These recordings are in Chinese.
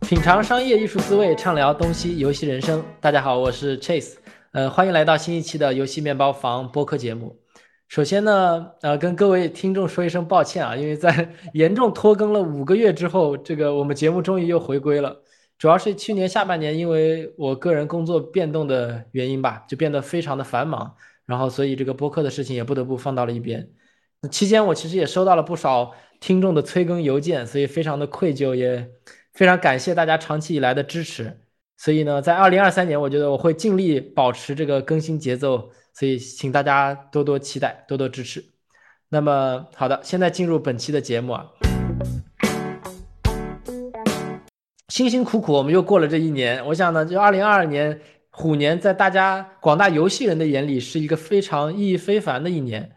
品尝商业艺术滋味，畅聊东西游戏人生。大家好，我是 Chase，呃，欢迎来到新一期的游戏面包房播客节目。首先呢，呃，跟各位听众说一声抱歉啊，因为在严重拖更了五个月之后，这个我们节目终于又回归了。主要是去年下半年，因为我个人工作变动的原因吧，就变得非常的繁忙，然后所以这个播客的事情也不得不放到了一边。期间我其实也收到了不少听众的催更邮件，所以非常的愧疚也。非常感谢大家长期以来的支持，所以呢，在二零二三年，我觉得我会尽力保持这个更新节奏，所以请大家多多期待，多多支持。那么，好的，现在进入本期的节目啊，辛辛苦苦我们又过了这一年，我想呢，就二零二二年虎年，在大家广大游戏人的眼里是一个非常意义非凡的一年。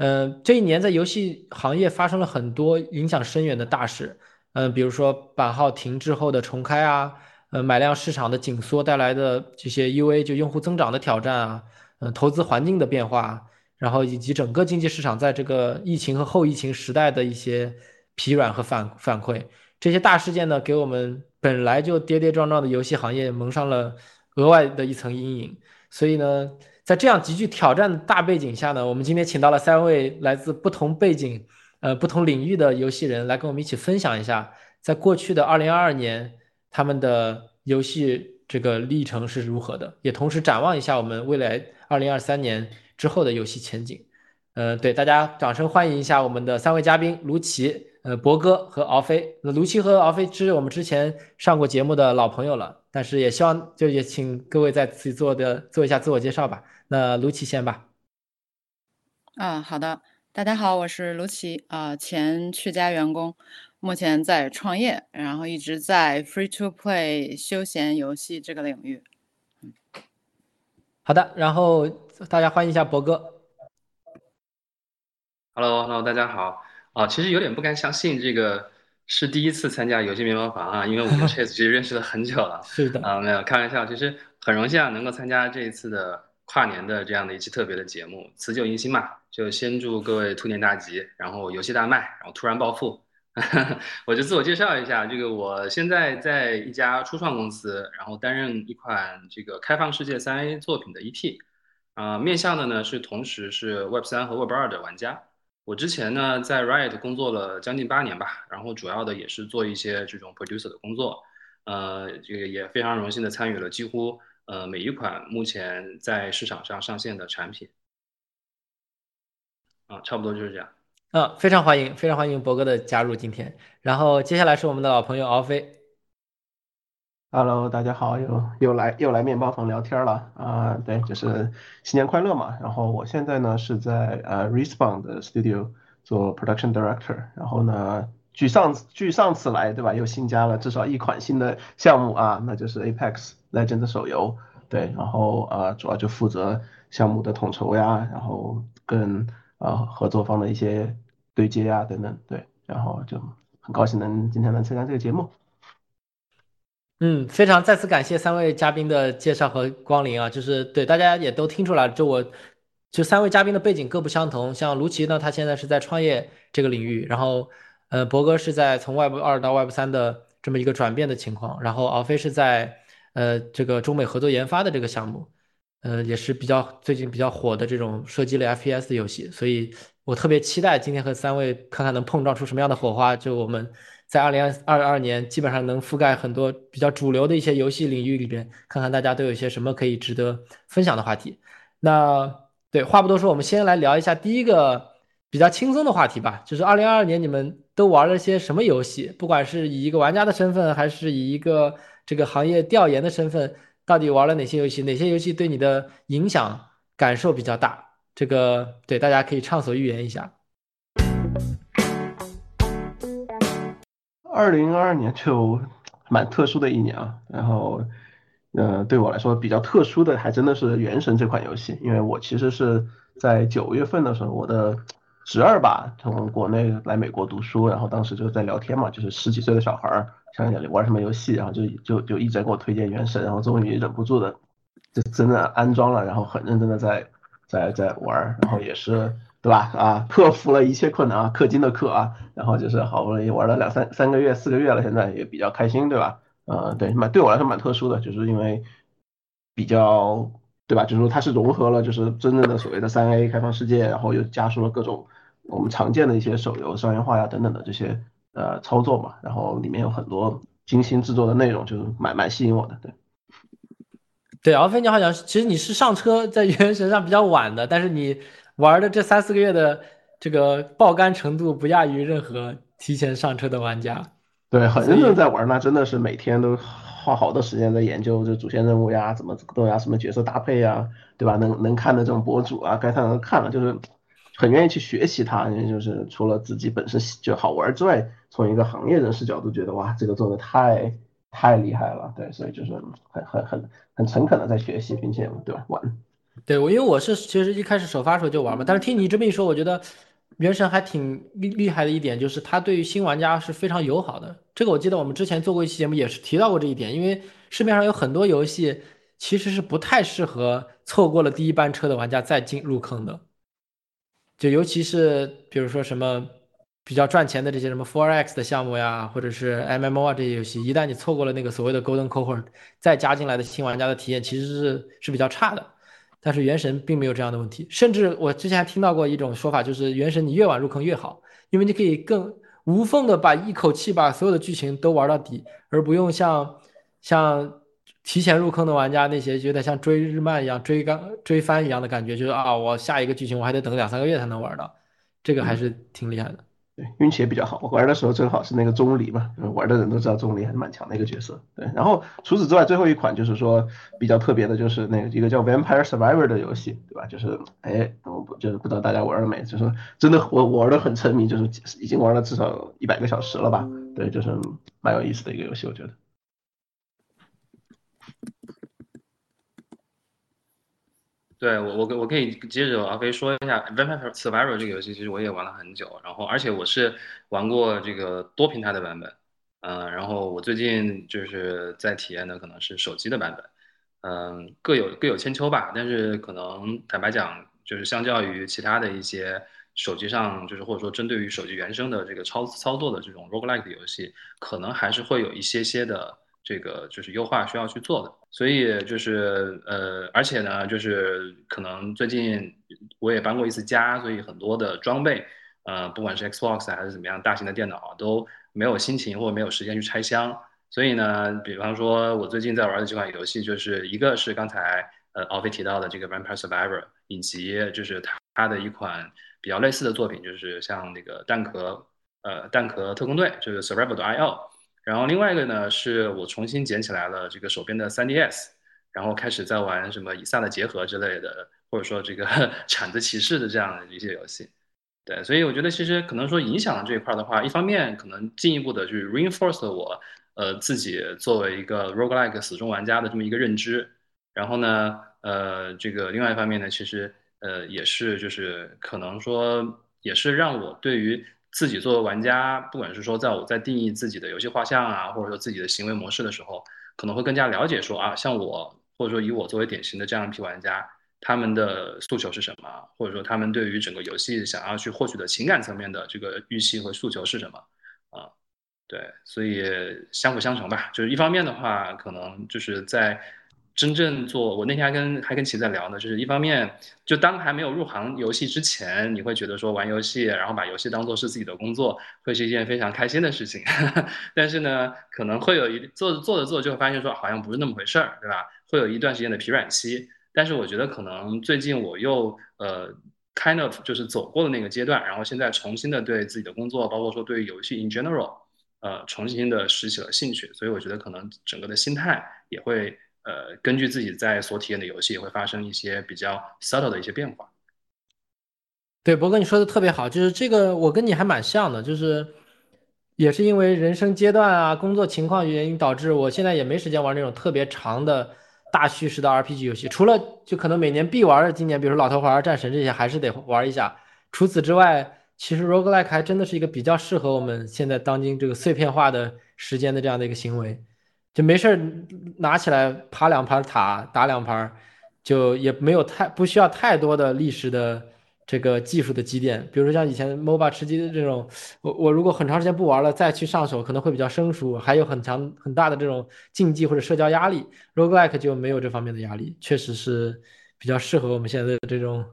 嗯，这一年在游戏行业发生了很多影响深远的大事。嗯，比如说版号停滞后的重开啊，呃，买量市场的紧缩带来的这些 UA 就用户增长的挑战啊，嗯，投资环境的变化，然后以及整个经济市场在这个疫情和后疫情时代的一些疲软和反反馈，这些大事件呢，给我们本来就跌跌撞撞的游戏行业蒙上了额外的一层阴影。所以呢，在这样极具挑战的大背景下呢，我们今天请到了三位来自不同背景。呃，不同领域的游戏人来跟我们一起分享一下，在过去的二零二二年，他们的游戏这个历程是如何的，也同时展望一下我们未来二零二三年之后的游戏前景。呃，对大家掌声欢迎一下我们的三位嘉宾卢奇、呃博哥和敖飞。那卢奇和敖飞是我们之前上过节目的老朋友了，但是也希望就也请各位再次做的做一下自我介绍吧。那卢奇先吧。啊，好的。大家好，我是卢奇啊，前趣家员工，目前在创业，然后一直在 free to play 休闲游戏这个领域。嗯，好的，然后大家欢迎一下博哥。Hello，Hello，大家好啊，其实有点不敢相信，这个是第一次参加游戏面包房啊，因为我跟 Chase 其实认识了很久了。是的啊，没有开玩笑，其实很荣幸啊，能够参加这一次的。跨年的这样的一期特别的节目，辞旧迎新嘛，就先祝各位兔年大吉，然后游戏大卖，然后突然暴富。我就自我介绍一下，这个我现在在一家初创公司，然后担任一款这个开放世界三 A 作品的 EP，啊，面向的呢是同时是 Web 三和 Web 二的玩家。我之前呢在 Riot 工作了将近八年吧，然后主要的也是做一些这种 producer 的工作，呃，这个也非常荣幸的参与了几乎。呃，每一款目前在市场上上线的产品，啊，差不多就是这样。嗯，非常欢迎，非常欢迎博哥的加入今天。然后接下来是我们的老朋友敖飞。Hello，大家好，又又来又来面包房聊天了啊。对，就是新年快乐嘛。然后我现在呢是在呃 Respawn 的 Studio 做 Production Director。然后呢，据上据上次来对吧，又新加了至少一款新的项目啊，那就是 Apex。Legend 手游，对，然后呃，主要就负责项目的统筹呀，然后跟呃合作方的一些对接呀等等，对，然后就很高兴能今天能参加这个节目。嗯，非常再次感谢三位嘉宾的介绍和光临啊，就是对大家也都听出来了，就我就三位嘉宾的背景各不相同，像卢奇呢，他现在是在创业这个领域，然后呃博哥是在从 Web 二到 Web 三的这么一个转变的情况，然后敖飞是在。呃，这个中美合作研发的这个项目，呃，也是比较最近比较火的这种射击类 FPS 的游戏，所以我特别期待今天和三位看看能碰撞出什么样的火花。就我们在二零二二年基本上能覆盖很多比较主流的一些游戏领域里边，看看大家都有些什么可以值得分享的话题。那对话不多说，我们先来聊一下第一个比较轻松的话题吧，就是二零二二年你们都玩了些什么游戏？不管是以一个玩家的身份，还是以一个这个行业调研的身份，到底玩了哪些游戏？哪些游戏对你的影响感受比较大？这个对大家可以畅所欲言一下。二零二二年就蛮特殊的一年啊，然后，呃，对我来说比较特殊的还真的是《原神》这款游戏，因为我其实是在九月份的时候，我的侄儿吧从国内来美国读书，然后当时就在聊天嘛，就是十几岁的小孩儿。想想玩什么游戏，然后就就就一直给我推荐《原神》，然后终于忍不住的，就真的安装了，然后很认真的在在在玩，然后也是对吧？啊，克服了一切困难啊，氪金的氪啊，然后就是好不容易玩了两三三个月、四个月了，现在也比较开心，对吧？呃，对，蛮对我来说蛮特殊的，就是因为比较，对吧？就是说它是融合了就是真正的所谓的三 A 开放世界，然后又加速了各种我们常见的一些手游商业化呀等等的这些呃操作嘛，然后里面有很多精心制作的内容，就是蛮蛮吸引我的，对。对，敖飞，你好像其实你是上车在原神上比较晚的，但是你玩的这三四个月的这个爆肝程度不亚于任何提前上车的玩家。对，很认真在玩，那真的是每天都花好多时间在研究这主线任务呀，怎么怎么动呀，什么角色搭配呀，对吧？能能看的这种博主啊，该看的看了，就是很愿意去学习它。就是除了自己本身就好玩之外，从一个行业人士角度觉得哇，这个做的太。太厉害了，对，所以就是很很很很诚恳的在学习，并且对吧玩，对我因为我是其实一开始首发时候就玩嘛，但是听你这么一说，我觉得原神还挺厉厉害的一点就是它对于新玩家是非常友好的。这个我记得我们之前做过一期节目也是提到过这一点，因为市面上有很多游戏其实是不太适合错过了第一班车的玩家再进入坑的，就尤其是比如说什么。比较赚钱的这些什么 Four X 的项目呀，或者是 MMO 啊这些游戏，一旦你错过了那个所谓的 Golden Cohort，再加进来的新玩家的体验其实是是比较差的。但是原神并没有这样的问题，甚至我之前还听到过一种说法，就是原神你越晚入坑越好，因为你可以更无缝的把一口气把所有的剧情都玩到底，而不用像像提前入坑的玩家那些有点像追日漫一样追刚追番一样的感觉，就是啊我下一个剧情我还得等两三个月才能玩到，这个还是挺厉害的。运气也比较好，我玩的时候正好是那个钟离嘛，玩的人都知道钟离还是蛮强的一个角色。对，然后除此之外，最后一款就是说比较特别的，就是那个一个叫 Vampire Survivor 的游戏，对吧？就是哎，我不就是不知道大家玩了没？就是真的我玩的很沉迷，就是已经玩了至少一百个小时了吧？对，就是蛮有意思的一个游戏，我觉得。对我，我我可以接着阿飞说一下《Vampire Survivor》这个游戏，其实我也玩了很久，然后而且我是玩过这个多平台的版本，嗯，然后我最近就是在体验的可能是手机的版本，嗯，各有各有千秋吧，但是可能坦白讲，就是相较于其他的一些手机上，就是或者说针对于手机原生的这个操操作的这种 roguelike 的游戏，可能还是会有一些些的。这个就是优化需要去做的，所以就是呃，而且呢，就是可能最近我也搬过一次家，所以很多的装备，呃，不管是 Xbox 还是怎么样，大型的电脑都没有心情或者没有时间去拆箱。所以呢，比方说我最近在玩的几款游戏，就是一个是刚才呃奥飞提到的这个 Vampire Survivor，以及就是它它的一款比较类似的作品，就是像那个蛋壳呃蛋壳特工队，就是 Survival.io。然后另外一个呢，是我重新捡起来了这个手边的 3DS，然后开始在玩什么以撒的结合之类的，或者说这个 铲子骑士的这样的一些游戏。对，所以我觉得其实可能说影响了这一块的话，一方面可能进一步的去 reinforce 我呃自己作为一个 roguelike 死忠玩家的这么一个认知。然后呢，呃，这个另外一方面呢，其实呃也是就是可能说也是让我对于。自己作为玩家，不管是说在我在定义自己的游戏画像啊，或者说自己的行为模式的时候，可能会更加了解说啊，像我或者说以我作为典型的这样一批玩家，他们的诉求是什么，或者说他们对于整个游戏想要去获取的情感层面的这个预期和诉求是什么啊？对，所以相辅相成吧。就是一方面的话，可能就是在。真正做，我那天还跟还跟齐在聊呢，就是一方面，就当还没有入行游戏之前，你会觉得说玩游戏，然后把游戏当做是自己的工作，会是一件非常开心的事情。但是呢，可能会有一做做着做着就会发现说好像不是那么回事儿，对吧？会有一段时间的疲软期。但是我觉得可能最近我又呃 kind of 就是走过了那个阶段，然后现在重新的对自己的工作，包括说对游戏 in general，呃，重新的拾起了兴趣。所以我觉得可能整个的心态也会。呃，根据自己在所体验的游戏，也会发生一些比较 subtle 的一些变化。对，博哥你说的特别好，就是这个我跟你还蛮像的，就是也是因为人生阶段啊、工作情况原因导致我现在也没时间玩那种特别长的大叙事的 RPG 游戏。除了就可能每年必玩的，今年比如说老头环、战神这些还是得玩一下。除此之外，其实 roguelike 还真的是一个比较适合我们现在当今这个碎片化的时间的这样的一个行为。就没事儿拿起来爬两盘塔，打两盘，就也没有太不需要太多的历史的这个技术的积淀，比如说像以前 MOBA 吃鸡的这种，我我如果很长时间不玩了再去上手，可能会比较生疏，还有很强很大的这种竞技或者社交压力。Roguelike 就没有这方面的压力，确实是比较适合我们现在的这种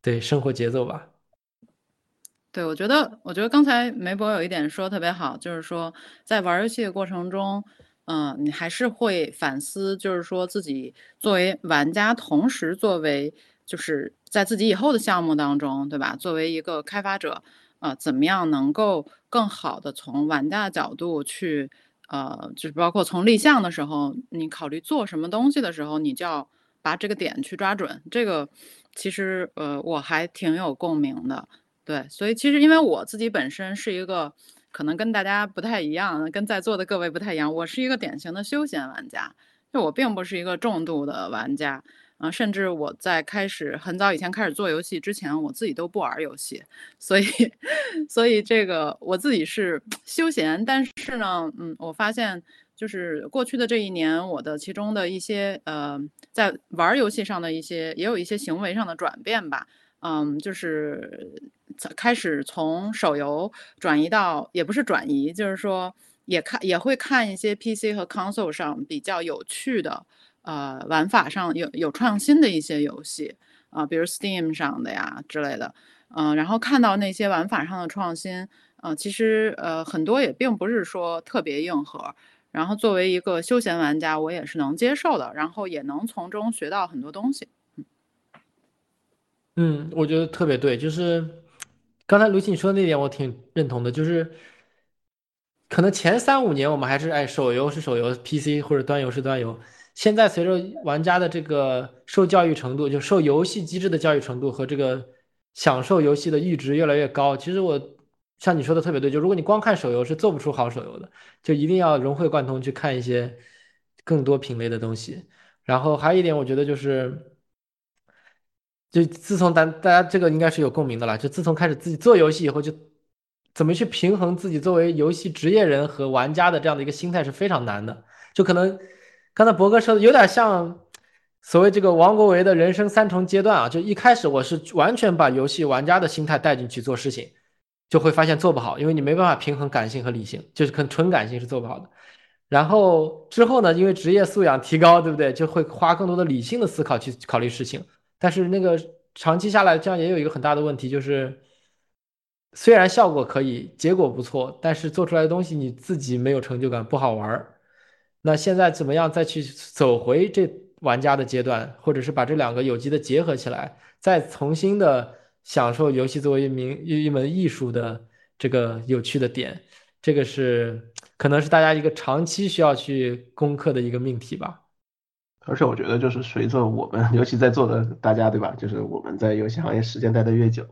对生活节奏吧。对，我觉得我觉得刚才梅博有一点说特别好，就是说在玩游戏的过程中，嗯，你还是会反思，就是说自己作为玩家，同时作为。就是在自己以后的项目当中，对吧？作为一个开发者，呃，怎么样能够更好的从玩家的角度去，呃，就是包括从立项的时候，你考虑做什么东西的时候，你就要把这个点去抓准。这个其实，呃，我还挺有共鸣的。对，所以其实因为我自己本身是一个可能跟大家不太一样，跟在座的各位不太一样，我是一个典型的休闲玩家，就我并不是一个重度的玩家。啊，甚至我在开始很早以前开始做游戏之前，我自己都不玩游戏，所以，所以这个我自己是休闲。但是呢，嗯，我发现就是过去的这一年，我的其中的一些呃，在玩游戏上的一些，也有一些行为上的转变吧。嗯，就是开始从手游转移到，也不是转移，就是说也看也会看一些 PC 和 console 上比较有趣的。呃，玩法上有有创新的一些游戏啊，比如 Steam 上的呀之类的，嗯，然后看到那些玩法上的创新，呃，其实呃很多也并不是说特别硬核，然后作为一个休闲玩家，我也是能接受的，然后也能从中学到很多东西。嗯，我觉得特别对，就是刚才卢奇你说的那点，我挺认同的，就是可能前三五年我们还是哎手游是手游，PC 或者端游是端游。现在随着玩家的这个受教育程度，就受游戏机制的教育程度和这个享受游戏的阈值越来越高，其实我像你说的特别对，就如果你光看手游是做不出好手游的，就一定要融会贯通去看一些更多品类的东西。然后还有一点，我觉得就是，就自从咱大家这个应该是有共鸣的了，就自从开始自己做游戏以后，就怎么去平衡自己作为游戏职业人和玩家的这样的一个心态是非常难的，就可能。刚才博哥说的有点像所谓这个王国维的人生三重阶段啊，就一开始我是完全把游戏玩家的心态带进去做事情，就会发现做不好，因为你没办法平衡感性和理性，就是可能纯感性是做不好的。然后之后呢，因为职业素养提高，对不对？就会花更多的理性的思考去考虑事情。但是那个长期下来，这样也有一个很大的问题，就是虽然效果可以，结果不错，但是做出来的东西你自己没有成就感，不好玩儿。那现在怎么样再去走回这玩家的阶段，或者是把这两个有机的结合起来，再重新的享受游戏作为一名一门艺术的这个有趣的点，这个是可能是大家一个长期需要去攻克的一个命题吧。而且我觉得就是随着我们，尤其在座的大家，对吧？就是我们在游戏行业时间待得越久，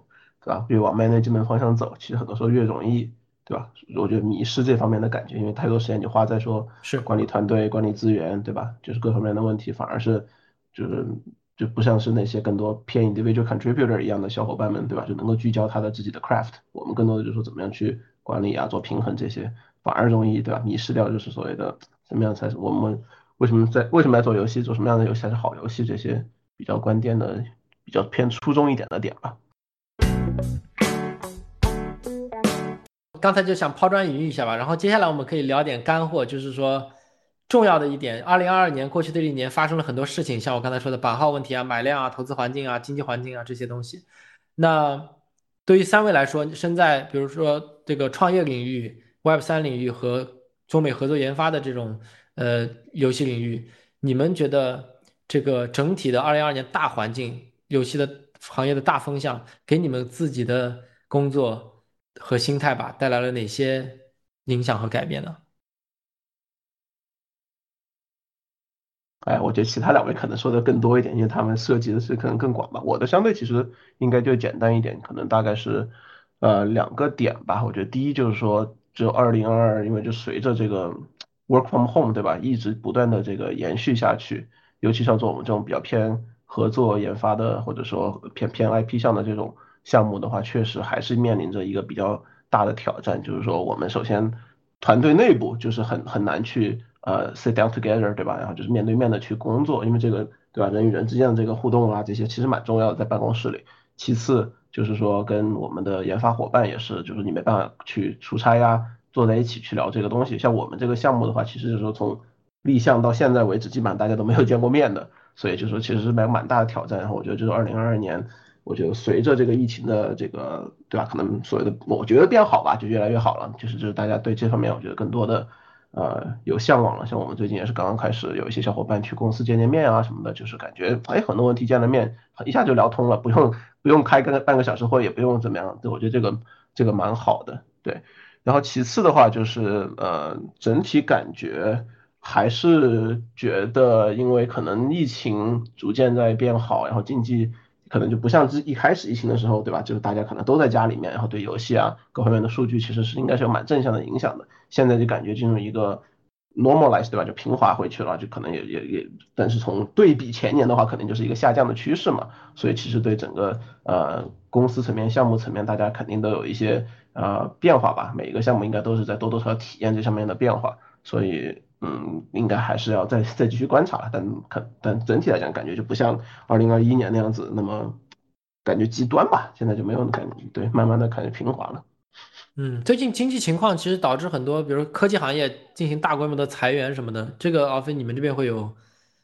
对吧？越往 management 方向走，其实很多时候越容易。对吧？我觉得迷失这方面的感觉，因为太多时间你花在说是管理团队、管理资源，对吧？就是各方面的问题，反而是就是就不像是那些更多偏 individual contributor 一样的小伙伴们，对吧？就能够聚焦他的自己的 craft。我们更多的就是说怎么样去管理啊，做平衡这些，反而容易对吧？迷失掉就是所谓的怎么样才是我们为什么在为什么要做游戏，做什么样的游戏才是好游戏这些比较关键的、比较偏初衷一点的点吧。刚才就想抛砖引玉一下吧，然后接下来我们可以聊点干货，就是说重要的一点，二零二二年过去的一年发生了很多事情，像我刚才说的版号问题啊、买量啊、投资环境啊、经济环境啊这些东西。那对于三位来说，身在比如说这个创业领域、Web 三领域和中美合作研发的这种呃游戏领域，你们觉得这个整体的二零二二年大环境、游戏的行业的大风向，给你们自己的工作？和心态吧，带来了哪些影响和改变呢？哎，我觉得其他两位可能说的更多一点，因为他们涉及的是可能更广吧。我的相对其实应该就简单一点，可能大概是呃两个点吧。我觉得第一就是说，就二零二二，因为就随着这个 work from home 对吧，一直不断的这个延续下去，尤其像做我们这种比较偏合作研发的，或者说偏偏 IP 项的这种。项目的话，确实还是面临着一个比较大的挑战，就是说我们首先团队内部就是很很难去呃 sit down together，对吧？然后就是面对面的去工作，因为这个对吧？人与人之间的这个互动啊，这些其实蛮重要的，在办公室里。其次就是说跟我们的研发伙伴也是，就是你没办法去出差呀，坐在一起去聊这个东西。像我们这个项目的话，其实就是说从立项到现在为止，基本上大家都没有见过面的，所以就说其实是蛮蛮大的挑战。然后我觉得就是二零二二年，我觉得随着这个疫情的这个对吧，可能所谓的我觉得变好吧，就越来越好了。就是就是大家对这方面，我觉得更多的呃有向往了。像我们最近也是刚刚开始有一些小伙伴去公司见见面啊什么的，就是感觉哎很多问题见了面一下就聊通了，不用不用开个半个小时会，也不用怎么样。对，我觉得这个这个蛮好的。对，然后其次的话就是呃整体感觉。还是觉得，因为可能疫情逐渐在变好，然后经济可能就不像之一开始疫情的时候，对吧？就是大家可能都在家里面，然后对游戏啊各方面的数据其实是应该是有蛮正向的影响的。现在就感觉进入一个 normalize，对吧？就平滑回去了，就可能也也也，但是从对比前年的话，肯定就是一个下降的趋势嘛。所以其实对整个呃公司层面、项目层面，大家肯定都有一些呃变化吧。每一个项目应该都是在多多少少体验这上面的变化，所以。嗯，应该还是要再再继续观察了，但可但整体来讲，感觉就不像二零二一年那样子那么感觉极端吧。现在就没有感觉，对，慢慢的感觉平滑了。嗯，最近经济情况其实导致很多，比如科技行业进行大规模的裁员什么的。这个奥飞，你们这边会有，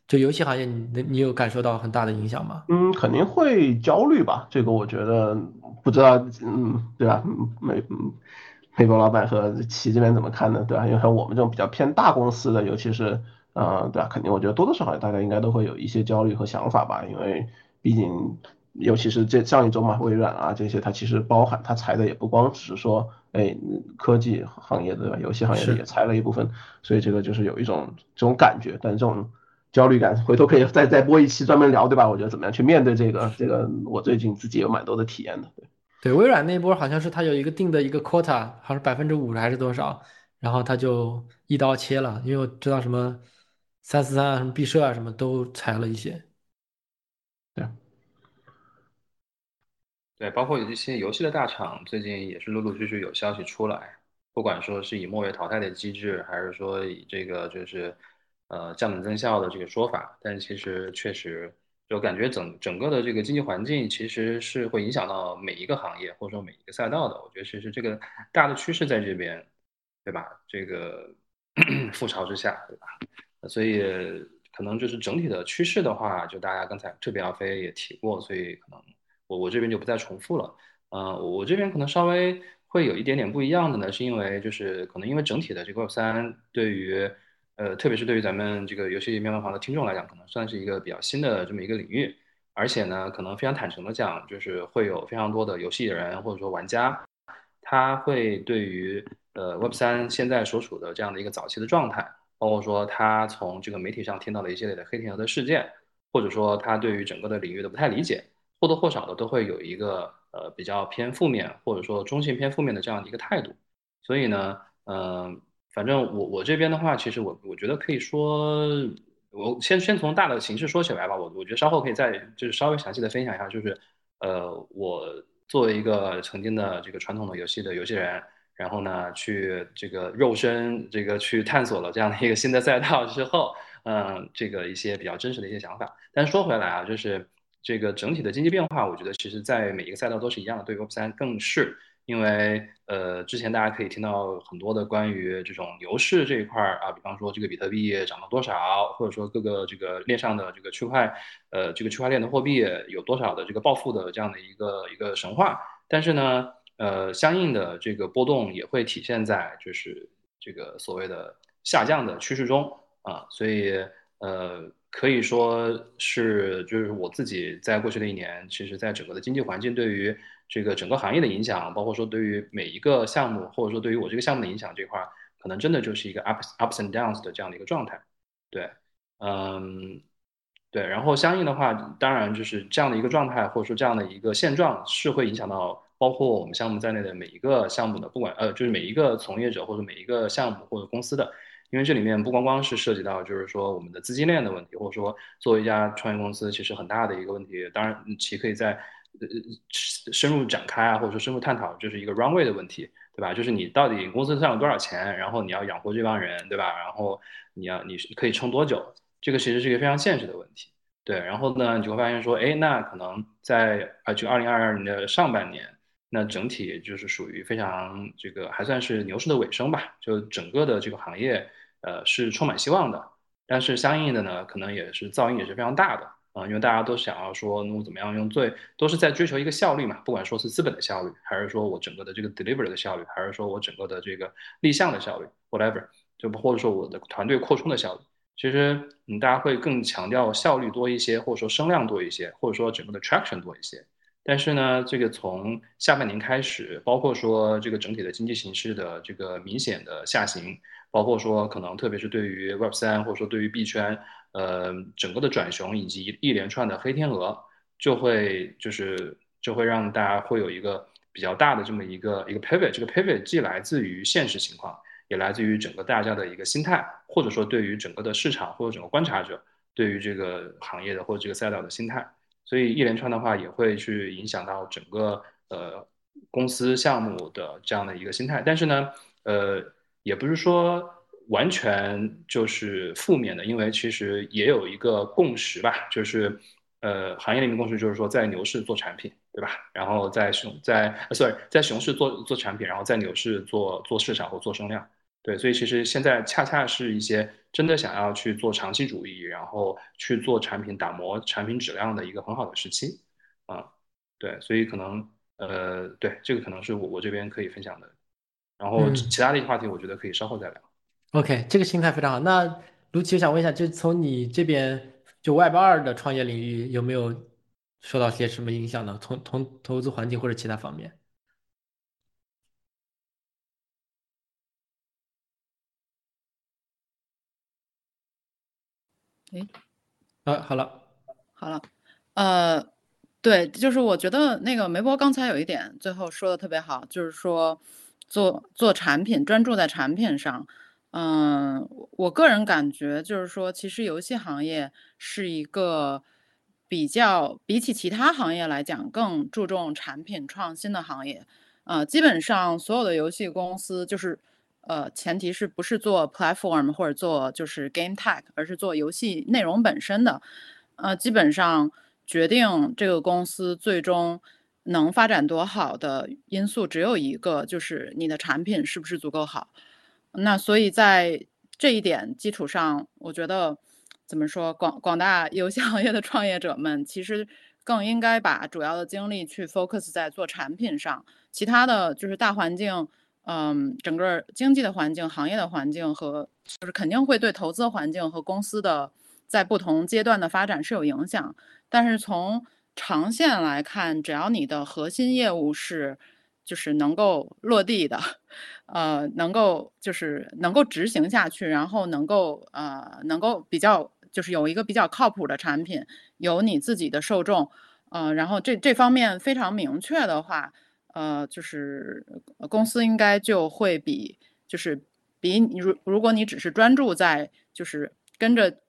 就游戏行业，你你有感受到很大的影响吗？嗯，肯定会焦虑吧。这个我觉得不知道，嗯，对吧？没，嗯。黑博老板和齐这边怎么看呢？对吧？因为像我们这种比较偏大公司的，尤其是，呃，对吧？肯定我觉得多多少少大家应该都会有一些焦虑和想法吧。因为毕竟，尤其是这上一周嘛，微软啊这些，它其实包含它裁的也不光只是说，哎，科技行业的游戏行业的也裁了一部分，所以这个就是有一种这种感觉。但这种焦虑感，回头可以再再播一期专门聊，对吧？我觉得怎么样去面对这个这个，我最近自己有蛮多的体验的，对。对微软那波好像是它有一个定的一个 quota，好像是百分之五还是多少，然后它就一刀切了，因为我知道什么三四三啊、什么毕设啊，什么都裁了一些。对，对，包括有一些游戏的大厂，最近也是陆陆续续有消息出来，不管说是以末位淘汰的机制，还是说以这个就是呃降本增效的这个说法，但其实确实。就感觉整整个的这个经济环境其实是会影响到每一个行业或者说每一个赛道的。我觉得其实这个大的趋势在这边，对吧？这个 覆巢之下，对吧？所以可能就是整体的趋势的话，就大家刚才这边阿飞也提过，所以可能我我这边就不再重复了。嗯，我这边可能稍微会有一点点不一样的呢，是因为就是可能因为整体的这个三对于呃，特别是对于咱们这个游戏面包房的听众来讲，可能算是一个比较新的这么一个领域，而且呢，可能非常坦诚的讲，就是会有非常多的游戏人或者说玩家，他会对于呃 Web 三现在所处的这样的一个早期的状态，包括说他从这个媒体上听到的一系列的黑天鹅的事件，或者说他对于整个的领域的不太理解，或多或少的都会有一个呃比较偏负面或者说中性偏负面的这样的一个态度，所以呢，嗯。反正我我这边的话，其实我我觉得可以说，我先先从大的形式说起来吧。我我觉得稍后可以再就是稍微详细的分享一下，就是呃，我作为一个曾经的这个传统的游戏的游戏人，然后呢，去这个肉身这个去探索了这样的一个新的赛道之后，嗯，这个一些比较真实的一些想法。但说回来啊，就是这个整体的经济变化，我觉得其实在每一个赛道都是一样的，对 Web 三更是。因为呃，之前大家可以听到很多的关于这种牛市这一块儿啊，比方说这个比特币涨了多少，或者说各个这个链上的这个区块，呃，这个区块链的货币有多少的这个暴富的这样的一个一个神话。但是呢，呃，相应的这个波动也会体现在就是这个所谓的下降的趋势中啊。所以呃，可以说是就是我自己在过去的一年，其实在整个的经济环境对于。这个整个行业的影响，包括说对于每一个项目，或者说对于我这个项目的影响这块，可能真的就是一个 ups ups and downs 的这样的一个状态。对，嗯，对，然后相应的话，当然就是这样的一个状态，或者说这样的一个现状，是会影响到包括我们项目在内的每一个项目的，不管呃，就是每一个从业者或者每一个项目或者公司的，因为这里面不光光是涉及到就是说我们的资金链的问题，或者说作为一家创业公司，其实很大的一个问题，当然其可以在。呃，深入展开啊，或者说深入探讨，就是一个 runway 的问题，对吧？就是你到底公司上有多少钱，然后你要养活这帮人，对吧？然后你要你可以撑多久？这个其实是一个非常现实的问题。对，然后呢，你就会发现说，哎，那可能在啊，就二零二二年的上半年，那整体就是属于非常这个还算是牛市的尾声吧，就整个的这个行业，呃，是充满希望的。但是相应的呢，可能也是噪音也是非常大的啊，因为大家都想要说，那我怎么样用最，都是在追求一个效率嘛，不管说是资本的效率，还是说我整个的这个 deliver 的效率，还是说我整个的这个立项的效率，whatever，就或者说我的团队扩充的效率。其实，嗯，大家会更强调效率多一些，或者说声量多一些，或者说整个的 traction 多一些。但是呢，这个从下半年开始，包括说这个整体的经济形势的这个明显的下行，包括说可能特别是对于 Web 三或者说对于币圈，呃，整个的转熊以及一连串的黑天鹅，就会就是就会让大家会有一个比较大的这么一个一个 pivot。这个 pivot 既来自于现实情况。也来自于整个大家的一个心态，或者说对于整个的市场或者整个观察者对于这个行业的或者这个赛道的心态，所以一连串的话也会去影响到整个呃公司项目的这样的一个心态。但是呢，呃，也不是说完全就是负面的，因为其实也有一个共识吧，就是呃行业里面共识就是说在牛市做产品。对吧？然后在熊在，sorry，在熊市做做产品，然后在牛市做做市场或做声量。对，所以其实现在恰恰是一些真的想要去做长期主义，然后去做产品打磨产品质量的一个很好的时期。啊，对，所以可能呃，对，这个可能是我我这边可以分享的。然后其他的一个话题，我觉得可以稍后再聊。OK，这个心态非常好。那卢奇，我想问一下，就从你这边就 Web 二的创业领域有没有？受到些什么影响呢？从从投资环境或者其他方面？哎，啊，好了，好了，呃，对，就是我觉得那个梅波刚才有一点最后说的特别好，就是说做做产品，专注在产品上。嗯，我个人感觉就是说，其实游戏行业是一个。比较比起其他行业来讲，更注重产品创新的行业，呃，基本上所有的游戏公司就是，呃，前提是不是做 platform 或者做就是 game tech，而是做游戏内容本身的，呃，基本上决定这个公司最终能发展多好的因素只有一个，就是你的产品是不是足够好。那所以在这一点基础上，我觉得。怎么说？广广大游戏 行业的创业者们，其实更应该把主要的精力去 focus 在做产品上。其他的就是大环境，嗯，整个经济的环境、行业的环境和就是肯定会对投资环境和公司的在不同阶段的发展是有影响。但是从长线来看，只要你的核心业务是就是能够落地的。呃，能够就是能够执行下去，然后能够呃能够比较就是有一个比较靠谱的产品，有你自己的受众，呃，然后这这方面非常明确的话，呃，就是公司应该就会比就是比你如如果你只是专注在就是跟着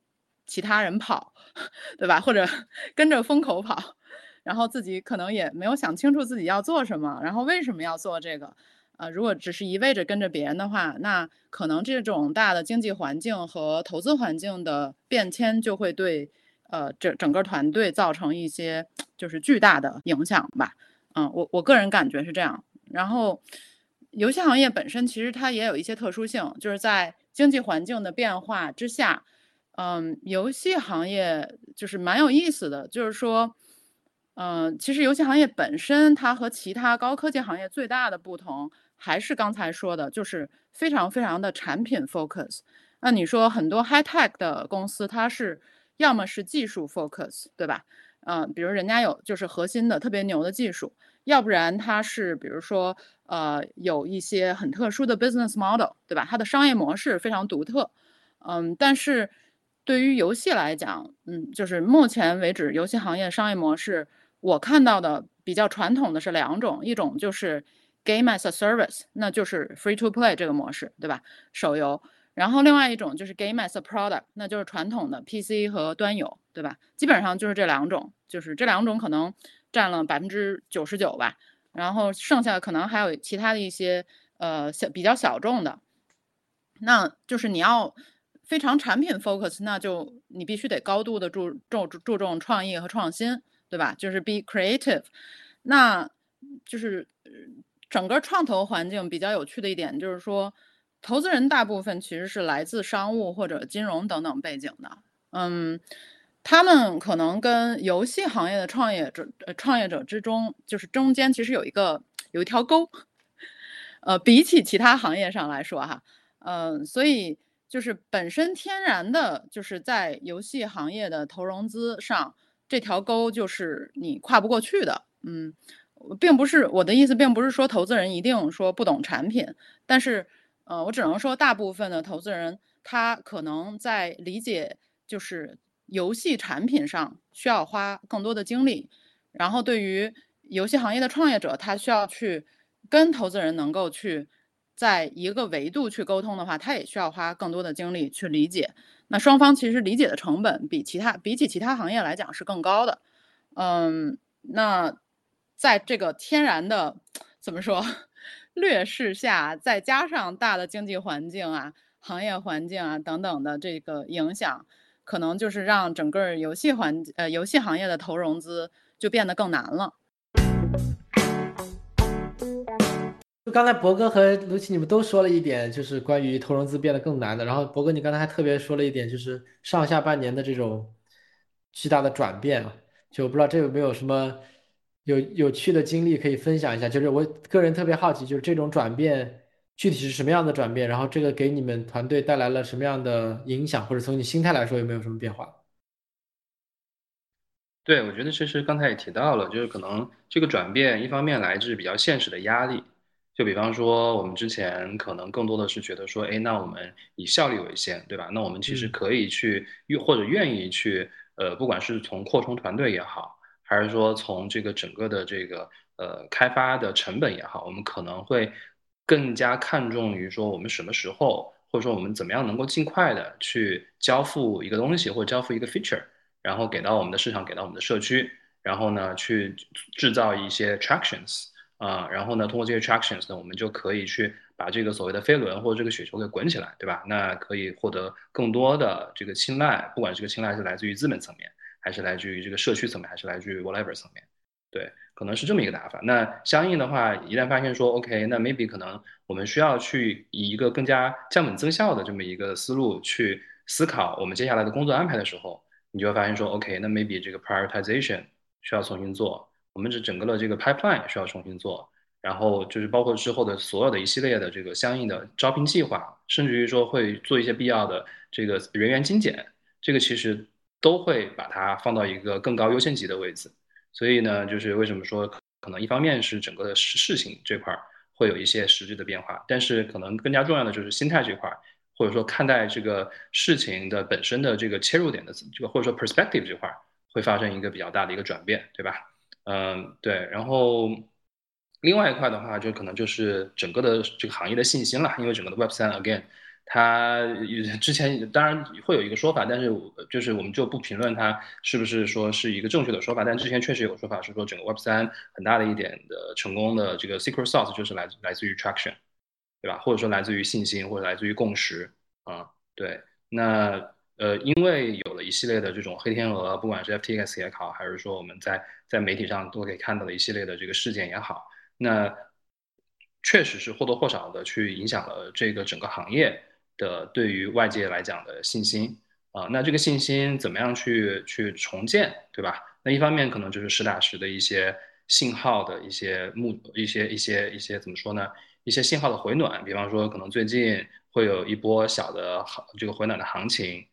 其他人跑，对吧？或者跟着风口跑，然后自己可能也没有想清楚自己要做什么，然后为什么要做这个。呃，如果只是一味着跟着别人的话，那可能这种大的经济环境和投资环境的变迁就会对呃整整个团队造成一些就是巨大的影响吧。嗯，我我个人感觉是这样。然后，游戏行业本身其实它也有一些特殊性，就是在经济环境的变化之下，嗯，游戏行业就是蛮有意思的，就是说，嗯，其实游戏行业本身它和其他高科技行业最大的不同。还是刚才说的，就是非常非常的产品 focus。那你说很多 high tech 的公司，它是要么是技术 focus，对吧？嗯，比如人家有就是核心的特别牛的技术，要不然它是比如说呃有一些很特殊的 business model，对吧？它的商业模式非常独特。嗯，但是对于游戏来讲，嗯，就是目前为止游戏行业商业模式，我看到的比较传统的是两种，一种就是。Game as a service，那就是 free to play 这个模式，对吧？手游，然后另外一种就是 game as a product，那就是传统的 PC 和端游，对吧？基本上就是这两种，就是这两种可能占了百分之九十九吧，然后剩下的可能还有其他的一些呃小比较小众的，那就是你要非常产品 focus，那就你必须得高度的注重注重创意和创新，对吧？就是 be creative。那就是整个创投环境比较有趣的一点，就是说，投资人大部分其实是来自商务或者金融等等背景的。嗯，他们可能跟游戏行业的创业者呃创业者之中，就是中间其实有一个有一条沟。呃，比起其他行业上来说，哈，嗯，所以。就是本身天然的，就是在游戏行业的投融资上，这条沟就是你跨不过去的。嗯，并不是我的意思，并不是说投资人一定说不懂产品，但是，呃，我只能说大部分的投资人他可能在理解就是游戏产品上需要花更多的精力，然后对于游戏行业的创业者，他需要去跟投资人能够去。在一个维度去沟通的话，他也需要花更多的精力去理解。那双方其实理解的成本比其他比起其他行业来讲是更高的。嗯，那在这个天然的怎么说劣势下，再加上大的经济环境啊、行业环境啊等等的这个影响，可能就是让整个游戏环呃游戏行业的投融资就变得更难了。就刚才博哥和卢奇你们都说了一点，就是关于投融资变得更难的。然后博哥，你刚才还特别说了一点，就是上下半年的这种巨大的转变啊，就不知道这有没有什么有有趣的经历可以分享一下。就是我个人特别好奇，就是这种转变具体是什么样的转变，然后这个给你们团队带来了什么样的影响，或者从你心态来说有没有什么变化？对，我觉得其实刚才也提到了，就是可能这个转变一方面来自比较现实的压力。就比方说，我们之前可能更多的是觉得说，哎，那我们以效率为先，对吧？那我们其实可以去，或者愿意去，呃，不管是从扩充团队也好，还是说从这个整个的这个呃开发的成本也好，我们可能会更加看重于说我们什么时候，或者说我们怎么样能够尽快的去交付一个东西，或者交付一个 feature，然后给到我们的市场，给到我们的社区，然后呢，去制造一些 tractions。啊，然后呢，通过这些 tractions 呢，我们就可以去把这个所谓的飞轮或者这个雪球给滚起来，对吧？那可以获得更多的这个青睐，不管这个青睐是来自于资本层面，还是来自于这个社区层面，还是来自于 whatever 层面，对，可能是这么一个打法。那相应的话，一旦发现说 OK，那 maybe 可能我们需要去以一个更加降本增效的这么一个思路去思考我们接下来的工作安排的时候，你就会发现说 OK，那 maybe 这个 prioritization 需要重新做。我们这整个的这个 pipeline 需要重新做，然后就是包括之后的所有的一系列的这个相应的招聘计划，甚至于说会做一些必要的这个人员精简，这个其实都会把它放到一个更高优先级的位置。所以呢，就是为什么说可能一方面是整个的事事情这块会有一些实质的变化，但是可能更加重要的就是心态这块，或者说看待这个事情的本身的这个切入点的这个或者说 perspective 这块会发生一个比较大的一个转变，对吧？嗯，对，然后另外一块的话，就可能就是整个的这个行业的信心了，因为整个的 Web 三 again，它之前当然会有一个说法，但是就是我们就不评论它是不是说是一个正确的说法，但之前确实有说法是说整个 Web 三很大的一点的成功的这个 secret sauce 就是来来自于 traction，对吧？或者说来自于信心，或者来自于共识啊，对，那。呃，因为有了一系列的这种黑天鹅，不管是 FTX 也好，还是说我们在在媒体上都可以看到的一系列的这个事件也好，那确实是或多或少的去影响了这个整个行业的对于外界来讲的信心啊。那这个信心怎么样去去重建，对吧？那一方面可能就是实打实的一些信号的一些目一些一些一些怎么说呢？一些信号的回暖，比方说可能最近会有一波小的行这个回暖的行情。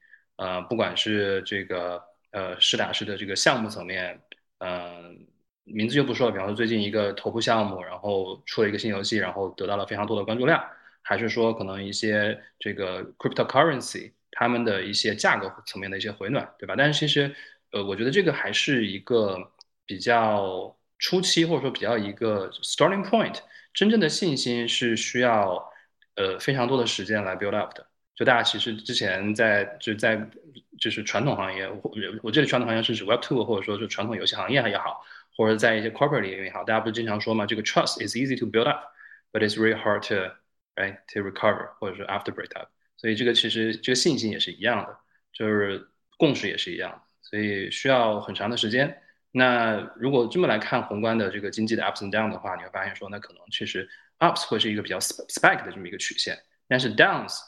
呃，不管是这个呃实打实的这个项目层面，嗯，名字就不说了。比方说最近一个头部项目，然后出了一个新游戏，然后得到了非常多的关注量，还是说可能一些这个 cryptocurrency 他们的一些价格层面的一些回暖，对吧？但是其实，呃，我觉得这个还是一个比较初期，或者说比较一个 starting point，真正的信心是需要呃非常多的时间来 build up 的。就大家其实之前在就在就是传统行业，我我这里传统行业是指 Web Two，或者说是传统游戏行业也好，或者在一些 corporate 领域也好，大家不是经常说嘛，这个 trust is easy to build up，but it's really hard to right to recover，或者说 after break up。所以这个其实这个信心也是一样的，就是共识也是一样的，所以需要很长的时间。那如果这么来看宏观的这个经济的 ups and down 的话，你会发现说，那可能确实 ups 会是一个比较 spike 的这么一个曲线，但是 downs，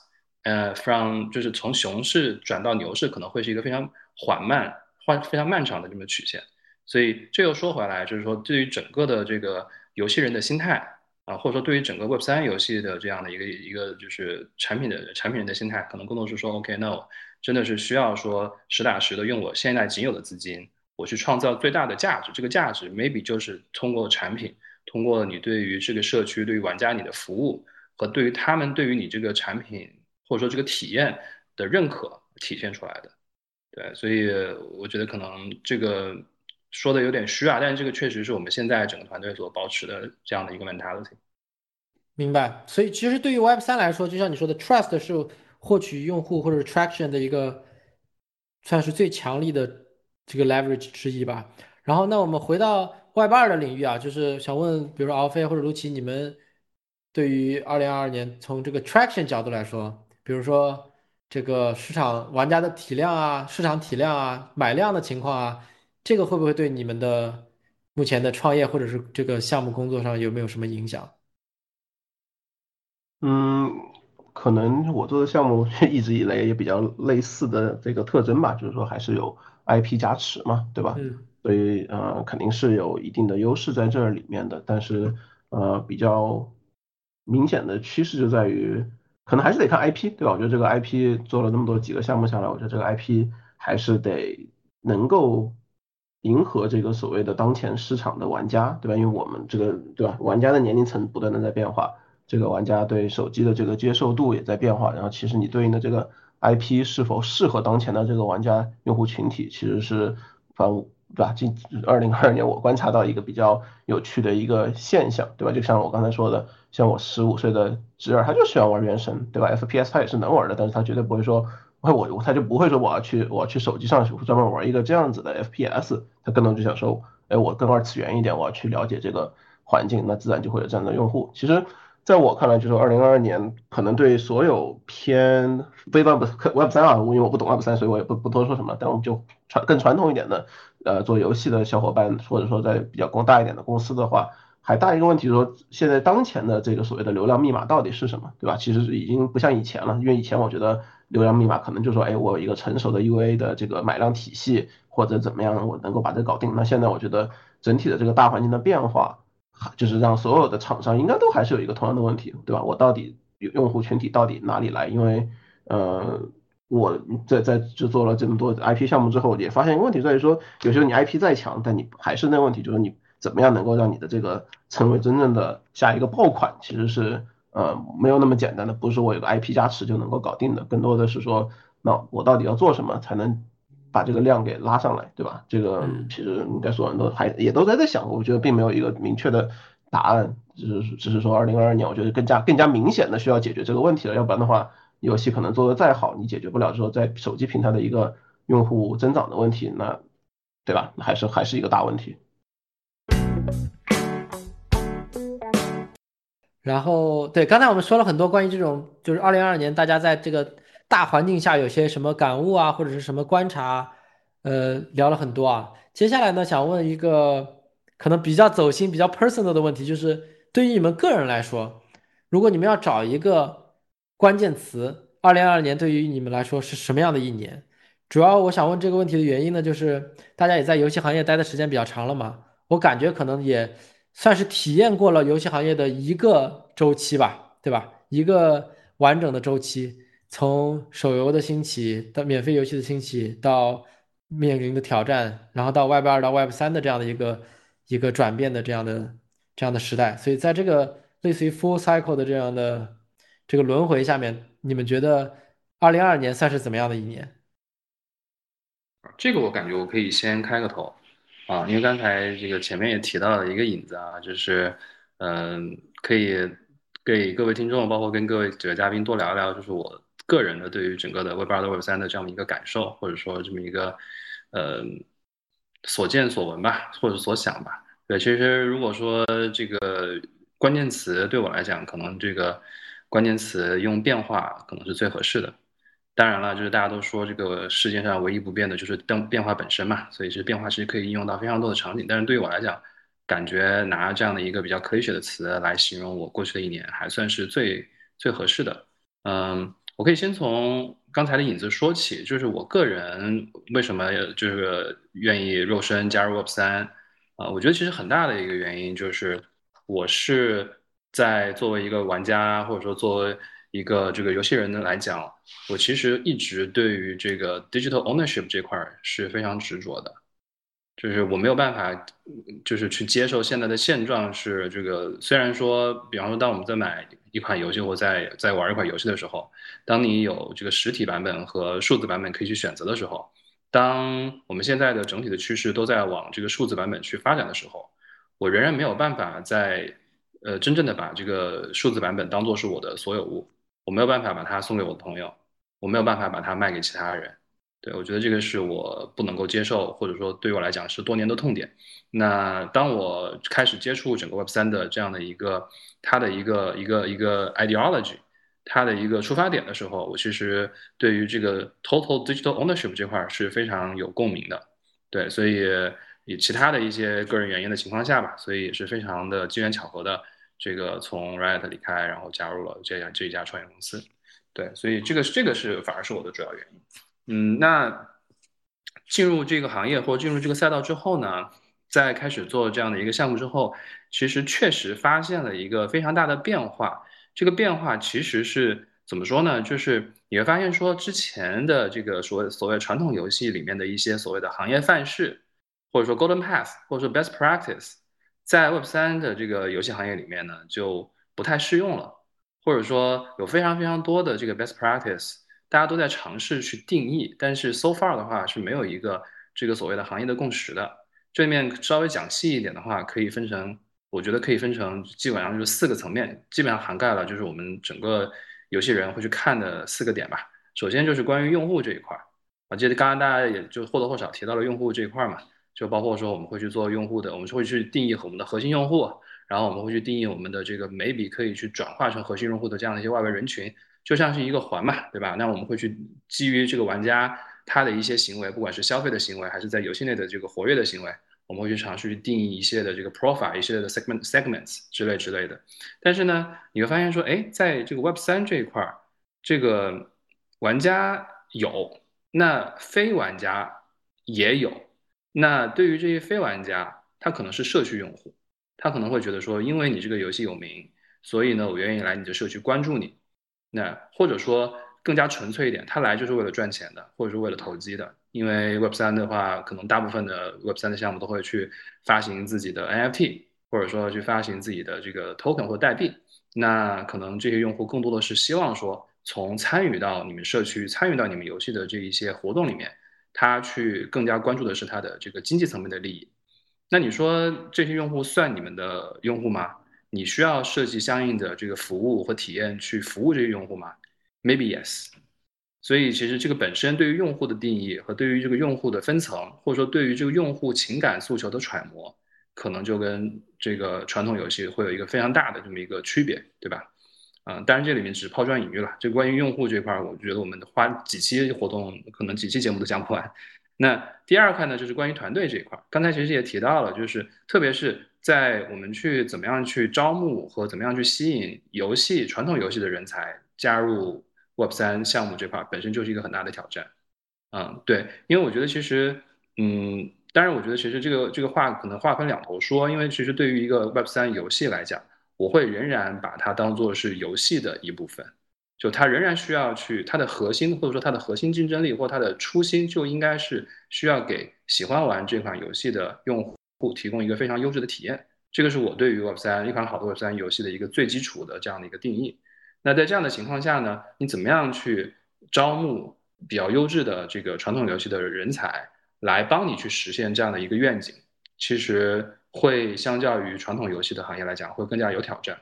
呃，from 就是从熊市转到牛市，可能会是一个非常缓慢、缓非常漫长的这么曲线。所以这又说回来，就是说对于整个的这个游戏人的心态啊，或者说对于整个 Web 三游戏的这样的一个一个就是产品的产品人的心态，可能更多是说，OK，no，真的是需要说实打实的用我现在仅有的资金。我去创造最大的价值，这个价值 maybe 就是通过产品，通过你对于这个社区、对于玩家你的服务和对于他们对于你这个产品或者说这个体验的认可体现出来的。对，所以我觉得可能这个说的有点虚啊，但是这个确实是我们现在整个团队所保持的这样的一个 mentality。明白。所以其实对于 Web 三来说，就像你说的，trust 是获取用户或者 traction 的一个算是最强力的。这个 leverage 之一吧。然后，那我们回到 Web 二的领域啊，就是想问，比如说敖飞或者卢奇，你们对于二零二二年从这个 traction 角度来说，比如说这个市场玩家的体量啊、市场体量啊、买量的情况啊，这个会不会对你们的目前的创业或者是这个项目工作上有没有什么影响？嗯，可能我做的项目一直以来也比较类似的这个特征吧，就是说还是有。IP 加持嘛，对吧？嗯。所以呃，肯定是有一定的优势在这里面的。但是呃，比较明显的趋势就在于，可能还是得看 IP，对吧？我觉得这个 IP 做了那么多几个项目下来，我觉得这个 IP 还是得能够迎合这个所谓的当前市场的玩家，对吧？因为我们这个对吧，玩家的年龄层不断的在变化，这个玩家对手机的这个接受度也在变化，然后其实你对应的这个。IP 是否适合当前的这个玩家用户群体，其实是反对吧？近二零二二年我观察到一个比较有趣的一个现象，对吧？就像我刚才说的，像我十五岁的侄儿，他就喜欢玩原神，对吧？FPS 他也是能玩的，但是他绝对不会说，我我他就不会说我要去我要去手机上去专门玩一个这样子的 FPS，他更多就想说，哎，我更二次元一点，我要去了解这个环境，那自然就会有这样的用户。其实。在我看来，就是二零二二年可能对所有偏非 Web Web 三啊，因为我不懂 Web 三，所以我也不不多说什么。但我们就传更传统一点的，呃，做游戏的小伙伴，或者说在比较更大一点的公司的话，还大一个问题说，现在当前的这个所谓的流量密码到底是什么，对吧？其实已经不像以前了，因为以前我觉得流量密码可能就说，哎，我有一个成熟的 UA 的这个买量体系，或者怎么样，我能够把这搞定。那现在我觉得整体的这个大环境的变化。就是让所有的厂商应该都还是有一个同样的问题，对吧？我到底用户群体到底哪里来？因为，呃，我在在制作了这么多 IP 项目之后，也发现一个问题在于说，有时候你 IP 再强，但你还是那问题，就是你怎么样能够让你的这个成为真正的下一个爆款，其实是呃没有那么简单的，不是说我有个 IP 加持就能够搞定的，更多的是说，那我到底要做什么才能？把这个量给拉上来，对吧？这个其实应该所有人都还也都在在想，我觉得并没有一个明确的答案，只是只是说二零二二年，我觉得更加更加明显的需要解决这个问题了，要不然的话，游戏可能做的再好，你解决不了之后在手机平台的一个用户增长的问题，那对吧？还是还是一个大问题。然后对，刚才我们说了很多关于这种，就是二零二二年大家在这个。大环境下有些什么感悟啊，或者是什么观察，呃，聊了很多啊。接下来呢，想问一个可能比较走心、比较 personal 的问题，就是对于你们个人来说，如果你们要找一个关键词，二零二二年对于你们来说是什么样的一年？主要我想问这个问题的原因呢，就是大家也在游戏行业待的时间比较长了嘛，我感觉可能也算是体验过了游戏行业的一个周期吧，对吧？一个完整的周期。从手游的兴起到免费游戏的兴起，到面临的挑战，然后到 Web 二到 Web 三的这样的一个一个转变的这样的这样的时代，所以在这个类似于 Full Cycle 的这样的这个轮回下面，你们觉得二零二二年算是怎么样的一年？这个我感觉我可以先开个头啊，因为刚才这个前面也提到了一个影子啊，就是嗯，可以给各位听众，包括跟各位几位嘉宾多聊聊，就是我。个人的对于整个的 Web 二到 Web 三的这样的一个感受，或者说这么一个呃所见所闻吧，或者所想吧。对，其实如果说这个关键词对我来讲，可能这个关键词用变化可能是最合适的。当然了，就是大家都说这个世界上唯一不变的就是变变化本身嘛，所以是变化其实可以应用到非常多的场景。但是对于我来讲，感觉拿这样的一个比较 cliché 的词来形容我过去的一年，还算是最最合适的。嗯，我可以先从刚才的影子说起，就是我个人为什么就是愿意肉身加入 Web 三啊？我觉得其实很大的一个原因就是我是在作为一个玩家，或者说作为一个这个游戏人的来讲，我其实一直对于这个 digital ownership 这块是非常执着的，就是我没有办法，就是去接受现在的现状是这个。虽然说，比方说，当我们在买一款游戏或在在玩一款游戏的时候，当你有这个实体版本和数字版本可以去选择的时候，当我们现在的整体的趋势都在往这个数字版本去发展的时候，我仍然没有办法在呃真正的把这个数字版本当做是我的所有物。我没有办法把它送给我的朋友，我没有办法把它卖给其他人。对我觉得这个是我不能够接受，或者说对我来讲是多年的痛点。那当我开始接触整个 Web 三的这样的一个它的一个一个一个 ideology，它的一个出发点的时候，我其实对于这个 total digital ownership 这块是非常有共鸣的。对，所以以其他的一些个人原因的情况下吧，所以也是非常的机缘巧合的。这个从 Riot 离开，然后加入了这样这一家创业公司，对，所以这个这个是反而是我的主要原因。嗯，那进入这个行业或进入这个赛道之后呢，在开始做这样的一个项目之后，其实确实发现了一个非常大的变化。这个变化其实是怎么说呢？就是你会发现说，之前的这个所谓所谓传统游戏里面的一些所谓的行业范式，或者说 Golden Path，或者说 Best Practice。在 Web 三的这个游戏行业里面呢，就不太适用了，或者说有非常非常多的这个 best practice，大家都在尝试去定义，但是 so far 的话是没有一个这个所谓的行业的共识的。这里面稍微讲细一点的话，可以分成，我觉得可以分成基本上就是四个层面，基本上涵盖了就是我们整个游戏人会去看的四个点吧。首先就是关于用户这一块儿，啊，记得刚刚大家也就或多或少提到了用户这一块儿嘛。就包括说，我们会去做用户的，我们会去定义我们的核心用户，然后我们会去定义我们的这个每笔可以去转化成核心用户的这样的一些外围人群，就像是一个环嘛，对吧？那我们会去基于这个玩家他的一些行为，不管是消费的行为，还是在游戏内的这个活跃的行为，我们会去尝试去定义一些的这个 profile，一系列的 segment segments 之类之类的。但是呢，你会发现说，哎，在这个 Web 三这一块儿，这个玩家有，那非玩家也有。那对于这些非玩家，他可能是社区用户，他可能会觉得说，因为你这个游戏有名，所以呢，我愿意来你的社区关注你。那或者说更加纯粹一点，他来就是为了赚钱的，或者是为了投机的。因为 Web 三的话，可能大部分的 Web 三的项目都会去发行自己的 NFT，或者说去发行自己的这个 token 或代币。那可能这些用户更多的是希望说，从参与到你们社区、参与到你们游戏的这一些活动里面。他去更加关注的是他的这个经济层面的利益，那你说这些用户算你们的用户吗？你需要设计相应的这个服务和体验去服务这些用户吗？Maybe yes。所以其实这个本身对于用户的定义和对于这个用户的分层，或者说对于这个用户情感诉求的揣摩，可能就跟这个传统游戏会有一个非常大的这么一个区别，对吧？嗯，当然这里面只是抛砖引玉了。就关于用户这块，我觉得我们花几期活动，可能几期节目都讲不完。那第二块呢，就是关于团队这一块。刚才其实也提到了，就是特别是在我们去怎么样去招募和怎么样去吸引游戏传统游戏的人才加入 Web 三项目这块，本身就是一个很大的挑战。嗯，对，因为我觉得其实，嗯，当然我觉得其实这个这个话可能话分两头说，因为其实对于一个 Web 三游戏来讲。我会仍然把它当做是游戏的一部分，就它仍然需要去它的核心或者说它的核心竞争力或它的初心就应该是需要给喜欢玩这款游戏的用户提供一个非常优质的体验。这个是我对于 Web 三一款好的 Web 三游戏的一个最基础的这样的一个定义。那在这样的情况下呢，你怎么样去招募比较优质的这个传统游戏的人才来帮你去实现这样的一个愿景？其实。会相较于传统游戏的行业来讲，会更加有挑战。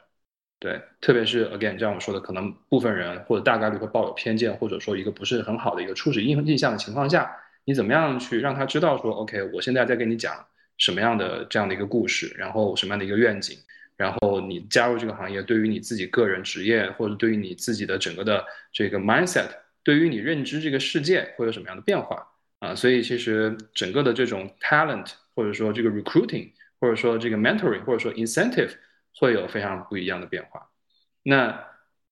对，特别是 again，像我说的，可能部分人或者大概率会抱有偏见，或者说一个不是很好的一个初始印印象的情况下，你怎么样去让他知道说，OK，我现在在跟你讲什么样的这样的一个故事，然后什么样的一个愿景，然后你加入这个行业，对于你自己个人职业，或者对于你自己的整个的这个 mindset，对于你认知这个世界会有什么样的变化啊？所以其实整个的这种 talent，或者说这个 recruiting，或者说这个 mentoring，或者说 incentive，会有非常不一样的变化。那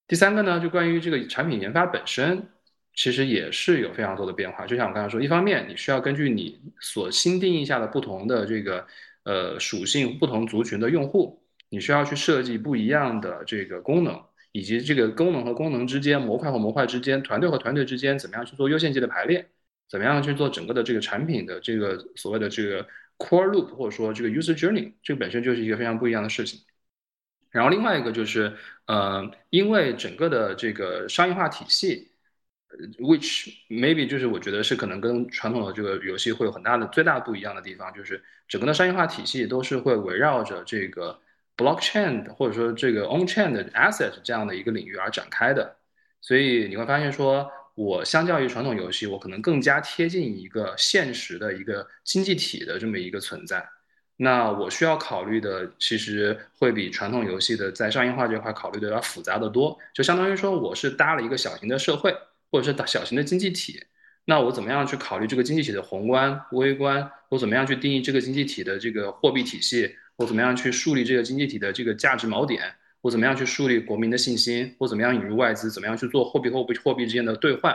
第三个呢，就关于这个产品研发本身，其实也是有非常多的变化。就像我刚才说，一方面你需要根据你所新定义下的不同的这个呃属性、不同族群的用户。你需要去设计不一样的这个功能，以及这个功能和功能之间、模块和模块之间、团队和团队之间，怎么样去做优先级的排列？怎么样去做整个的这个产品的这个所谓的这个 core loop，或者说这个 user journey，这个本身就是一个非常不一样的事情。然后另外一个就是，呃，因为整个的这个商业化体系，which maybe 就是我觉得是可能跟传统的这个游戏会有很大的最大不一样的地方，就是整个的商业化体系都是会围绕着这个。blockchain 或者说这个 on-chain 的 asset 这样的一个领域而展开的，所以你会发现说，我相较于传统游戏，我可能更加贴近一个现实的一个经济体的这么一个存在。那我需要考虑的其实会比传统游戏的在商业化这块考虑的要复杂的多。就相当于说，我是搭了一个小型的社会，或者是小型的经济体。那我怎么样去考虑这个经济体的宏观、微观？我怎么样去定义这个经济体的这个货币体系？我怎么样去树立这个经济体的这个价值锚点？我怎么样去树立国民的信心？我怎么样引入外资？怎么样去做货币货币货币之间的兑换？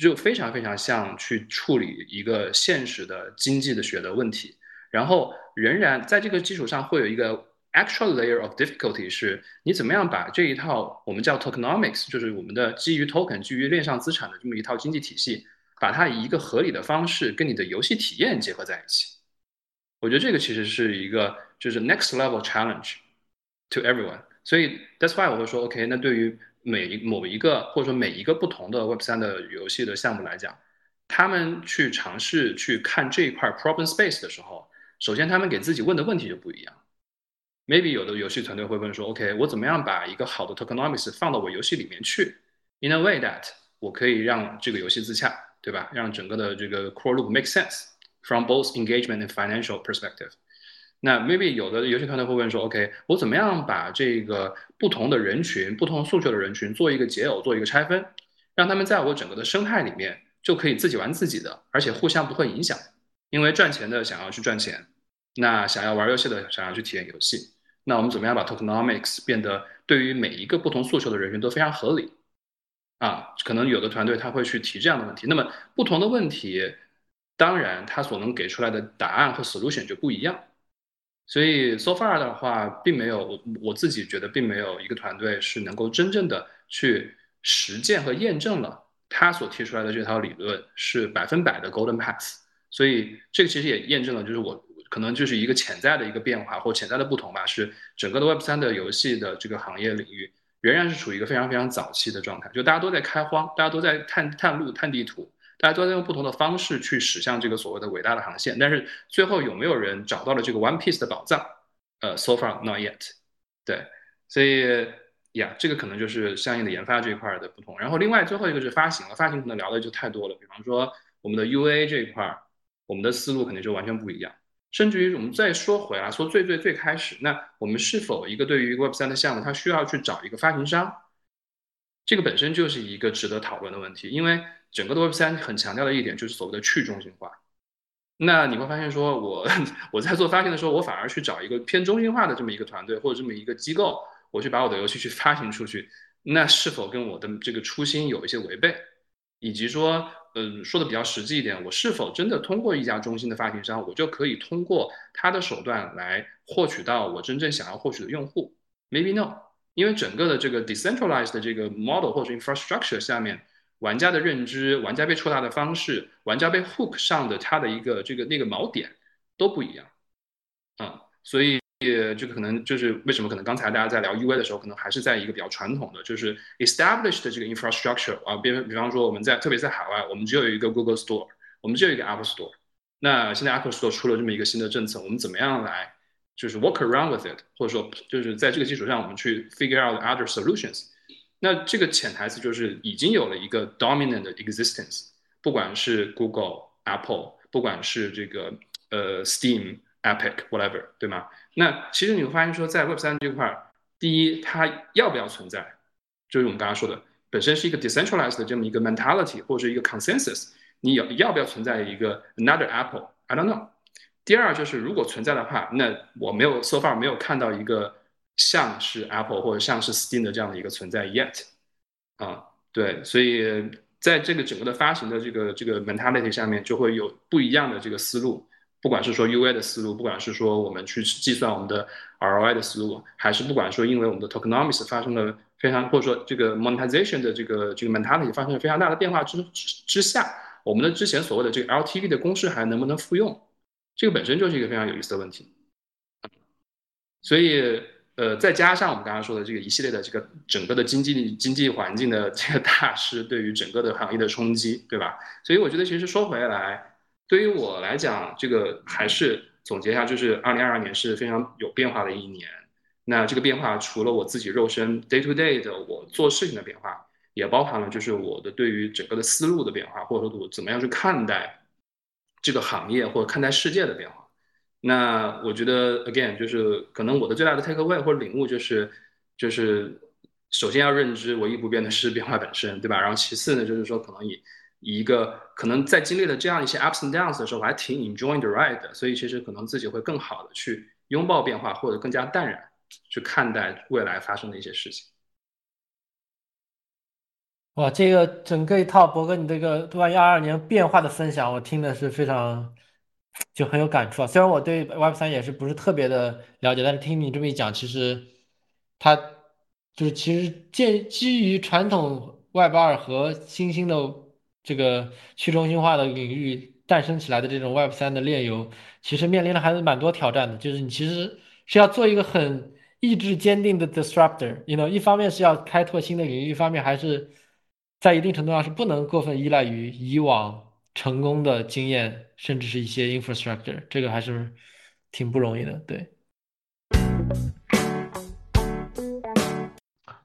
就非常非常像去处理一个现实的经济的学的问题。然后仍然在这个基础上会有一个 actual layer of difficulty，是你怎么样把这一套我们叫 tokenomics，就是我们的基于 token 基于链上资产的这么一套经济体系，把它以一个合理的方式跟你的游戏体验结合在一起。我觉得这个其实是一个就是 next level challenge to everyone，所以 that's why 我会说 OK，那对于每一某一个或者说每一个不同的 Web 三的游戏的项目来讲，他们去尝试去看这一块 problem space 的时候，首先他们给自己问的问题就不一样。Maybe 有的游戏团队会问说 OK，我怎么样把一个好的 tokenomics 放到我游戏里面去，in a way that 我可以让这个游戏自洽，对吧？让整个的这个 core loop make sense。From both engagement and financial perspective，那 maybe 有的游戏团队会问说，OK，我怎么样把这个不同的人群、不同诉求的人群做一个解耦、做一个拆分，让他们在我整个的生态里面就可以自己玩自己的，而且互相不会影响。因为赚钱的想要去赚钱，那想要玩游戏的想要去体验游戏，那我们怎么样把 tokenomics 变得对于每一个不同诉求的人群都非常合理？啊，可能有的团队他会去提这样的问题。那么不同的问题。当然，他所能给出来的答案和 solution 就不一样，所以 so far 的话，并没有我我自己觉得，并没有一个团队是能够真正的去实践和验证了他所提出来的这套理论是百分百的 golden path。所以这个其实也验证了，就是我可能就是一个潜在的一个变化或潜在的不同吧，是整个的 Web 三的游戏的这个行业领域仍然是处于一个非常非常早期的状态，就大家都在开荒，大家都在探探路、探地图。大家都在用不同的方式去驶向这个所谓的伟大的航线，但是最后有没有人找到了这个 One Piece 的宝藏？呃，so far not yet。对，所以呀，这个可能就是相应的研发这一块的不同。然后另外最后一个是发行了，发行可能聊的就太多了。比方说我们的 UA 这一块，我们的思路肯定就完全不一样。甚至于我们再说回来，说最最最开始，那我们是否一个对于 Web 三的项目，它需要去找一个发行商？这个本身就是一个值得讨论的问题，因为。整个的 Web 三很强调的一点就是所谓的去中心化。那你会发现，说我 我在做发行的时候，我反而去找一个偏中心化的这么一个团队或者这么一个机构，我去把我的游戏去发行出去，那是否跟我的这个初心有一些违背？以及说，嗯，说的比较实际一点，我是否真的通过一家中心的发行商，我就可以通过他的手段来获取到我真正想要获取的用户？Maybe no，因为整个的这个 decentralized 的这个 model 或者 infrastructure 下面。玩家的认知、玩家被触达的方式、玩家被 hook 上的他的一个这个那个锚点都不一样，啊，所以这个可能就是为什么可能刚才大家在聊 UA 的时候，可能还是在一个比较传统的，就是 established 的这个 infrastructure 啊，比比方说我们在特别在海外，我们只有一个 Google Store，我们只有一个 Apple Store，那现在 Apple Store 出了这么一个新的政策，我们怎么样来就是 work around with it，或者说就是在这个基础上，我们去 figure out other solutions。那这个潜台词就是已经有了一个 dominant existence，不管是 Google、Apple，不管是这个呃 Steam，Epic whatever，对吗？那其实你会发现说，在 Web 三这块儿，第一，它要不要存在，就是我们刚刚说的，本身是一个 decentralized 的这么一个 mentality 或者是一个 consensus，你要要不要存在一个 another Apple？I don't know。第二就是如果存在的话，那我没有 so far 没有看到一个像是 Apple 或者像是 Steam 的这样的一个存在 yet。啊，对，所以在这个整个的发行的这个这个 mentality 下面，就会有不一样的这个思路。不管是说 UA 的思路，不管是说我们去计算我们的 ROI 的思路，还是不管说因为我们的 tokenomics 发生了非常，或者说这个 monetization 的这个这个 mentality 发生了非常大的变化之之下，我们的之前所谓的这个 LTV 的公式还能不能复用？这个本身就是一个非常有意思的问题。所以，呃，再加上我们刚刚说的这个一系列的这个整个的经济经济环境的这个大势对于整个的行业的冲击，对吧？所以我觉得其实说回来。对于我来讲，这个还是总结一下，就是二零二二年是非常有变化的一年。那这个变化除了我自己肉身 day to day 的我做事情的变化，也包含了就是我的对于整个的思路的变化，或者说我怎么样去看待这个行业或者看待世界的变化。那我觉得 again 就是可能我的最大的 take away 或者领悟就是就是首先要认知唯一不变的是变化本身，对吧？然后其次呢，就是说可能以一个可能在经历了这样一些 ups and downs 的时候，我还挺 enjoy the ride 的，所以其实可能自己会更好的去拥抱变化，或者更加淡然去看待未来发生的一些事情。哇，这个整个一套博哥你这个对二二年变化的分享，我听的是非常就很有感触啊。虽然我对 Web 三也是不是特别的了解，但是听你这么一讲，其实它就是其实建基于传统 Web 二和新兴的。这个去中心化的领域诞生起来的这种 Web 三的链游，其实面临的还是蛮多挑战的。就是你其实是要做一个很意志坚定的 disruptor，you know，一方面是要开拓新的领域，一方面还是在一定程度上是不能过分依赖于以往成功的经验，甚至是一些 infrastructure，这个还是挺不容易的，对。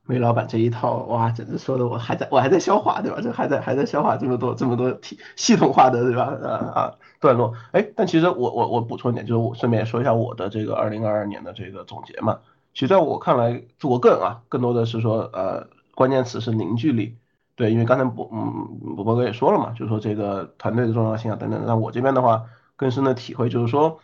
梅老板这一套哇，简直说的我还在我还在消化，对吧？这还在还在消化这么多这么多体系统化的，对吧？啊啊段落。哎，但其实我我我补充一点，就是我顺便说一下我的这个二零二二年的这个总结嘛。其实在我看来，我个人啊，更多的是说，呃，关键词是凝聚力。对，因为刚才博嗯博博哥也说了嘛，就是说这个团队的重要性啊等等。那我这边的话，更深的体会就是说。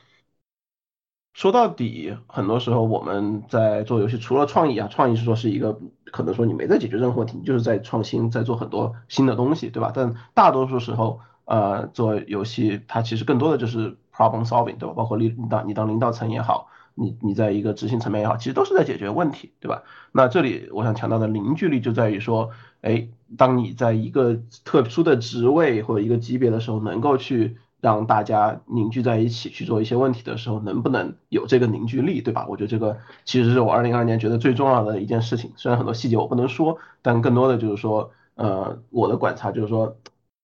说到底，很多时候我们在做游戏，除了创意啊，创意是说是一个可能说你没在解决任何问题，你就是在创新，在做很多新的东西，对吧？但大多数时候，呃，做游戏它其实更多的就是 problem solving，对吧？包括领你当你当领导层也好，你你在一个执行层面也好，其实都是在解决问题，对吧？那这里我想强调的凝聚力就在于说，哎，当你在一个特殊的职位或者一个级别的时候，能够去。让大家凝聚在一起去做一些问题的时候，能不能有这个凝聚力，对吧？我觉得这个其实是我二零二二年觉得最重要的一件事情。虽然很多细节我不能说，但更多的就是说，呃，我的观察就是说，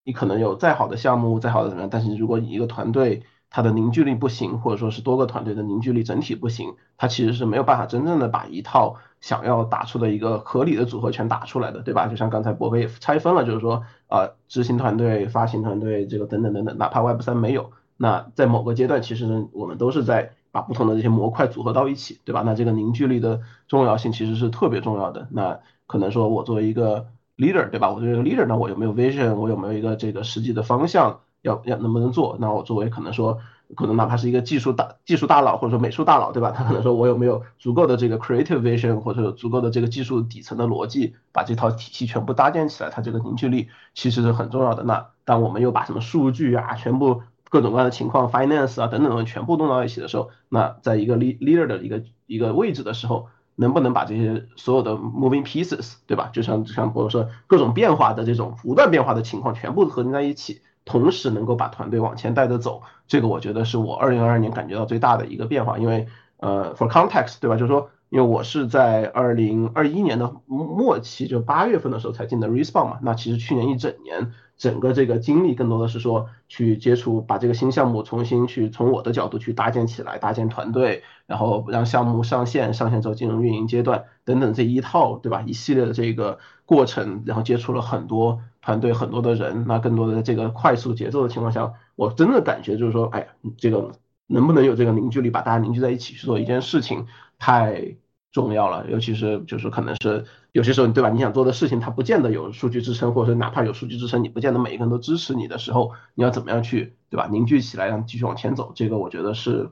你可能有再好的项目，再好的怎么样，但是如果你一个团队它的凝聚力不行，或者说是多个团队的凝聚力整体不行，它其实是没有办法真正的把一套。想要打出的一个合理的组合拳打出来的，对吧？就像刚才博哥也拆分了，就是说，呃，执行团队、发行团队，这个等等等等，哪怕 Web 三没有，那在某个阶段，其实呢，我们都是在把不同的这些模块组合到一起，对吧？那这个凝聚力的重要性其实是特别重要的。那可能说我作为一个 leader，对吧？我作为一个 leader，那我有没有 vision？我有没有一个这个实际的方向？要要能不能做？那我作为可能说。可能哪怕是一个技术大技术大佬或者说美术大佬，对吧？他可能说我有没有足够的这个 creative vision，或者有足够的这个技术底层的逻辑，把这套体系全部搭建起来，它这个凝聚力其实是很重要的。那当我们又把什么数据啊，全部各种各样的情况，finance 啊等等东西全部弄到一起的时候，那在一个 leader 的一个一个位置的时候，能不能把这些所有的 moving pieces，对吧？就像就像比如说各种变化的这种不断变化的情况，全部合并在一起。同时能够把团队往前带着走，这个我觉得是我二零二二年感觉到最大的一个变化。因为呃，for context，对吧？就是说，因为我是在二零二一年的末期，就八月份的时候才进的 Respawn 嘛。那其实去年一整年，整个这个经历更多的是说去接触，把这个新项目重新去从我的角度去搭建起来，搭建团队，然后让项目上线，上线之后进入运营阶段等等这一套，对吧？一系列的这个过程，然后接触了很多。团队很多的人，那更多的这个快速节奏的情况下，我真的感觉就是说，哎，这个能不能有这个凝聚力，把大家凝聚在一起去做一件事情，太重要了。尤其是就是可能是有些时候，对吧？你想做的事情，它不见得有数据支撑，或者哪怕有数据支撑，你不见得每一个人都支持你的时候，你要怎么样去，对吧？凝聚起来，让继续往前走。这个我觉得是。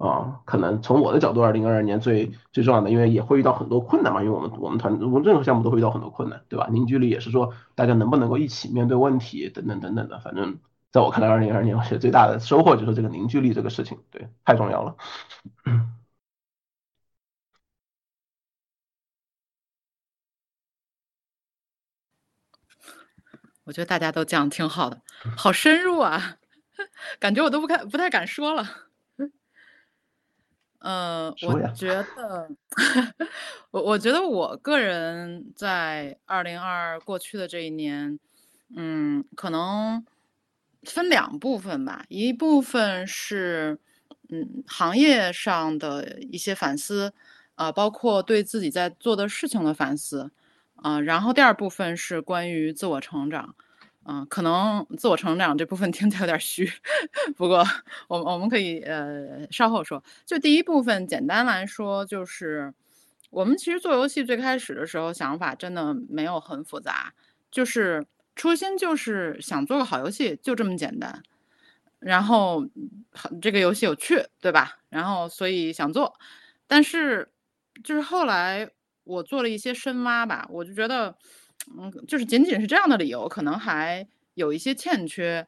啊，可能从我的角度，二零二二年最最重要的，因为也会遇到很多困难嘛，因为我们我们团我们任何项目都会遇到很多困难，对吧？凝聚力也是说大家能不能够一起面对问题，等等等等的。反正在我看来，二零二二年我觉得最大的收获就是这个凝聚力这个事情，对，太重要了。我觉得大家都讲挺好的，好深入啊，感觉我都不敢不太敢说了。呃，我觉得，我我觉得我个人在二零二过去的这一年，嗯，可能分两部分吧，一部分是嗯行业上的一些反思，啊，包括对自己在做的事情的反思，啊，然后第二部分是关于自我成长。嗯，可能自我成长这部分 听起来有点虚，不过我们我们可以呃稍后说。就第一部分，简单来说就是，我们其实做游戏最开始的时候想法真的没有很复杂，就是初心就是想做个好游戏，就这么简单。然后这个游戏有趣，对吧？然后所以想做，但是就是后来我做了一些深挖吧，我就觉得。嗯，就是仅仅是这样的理由，可能还有一些欠缺。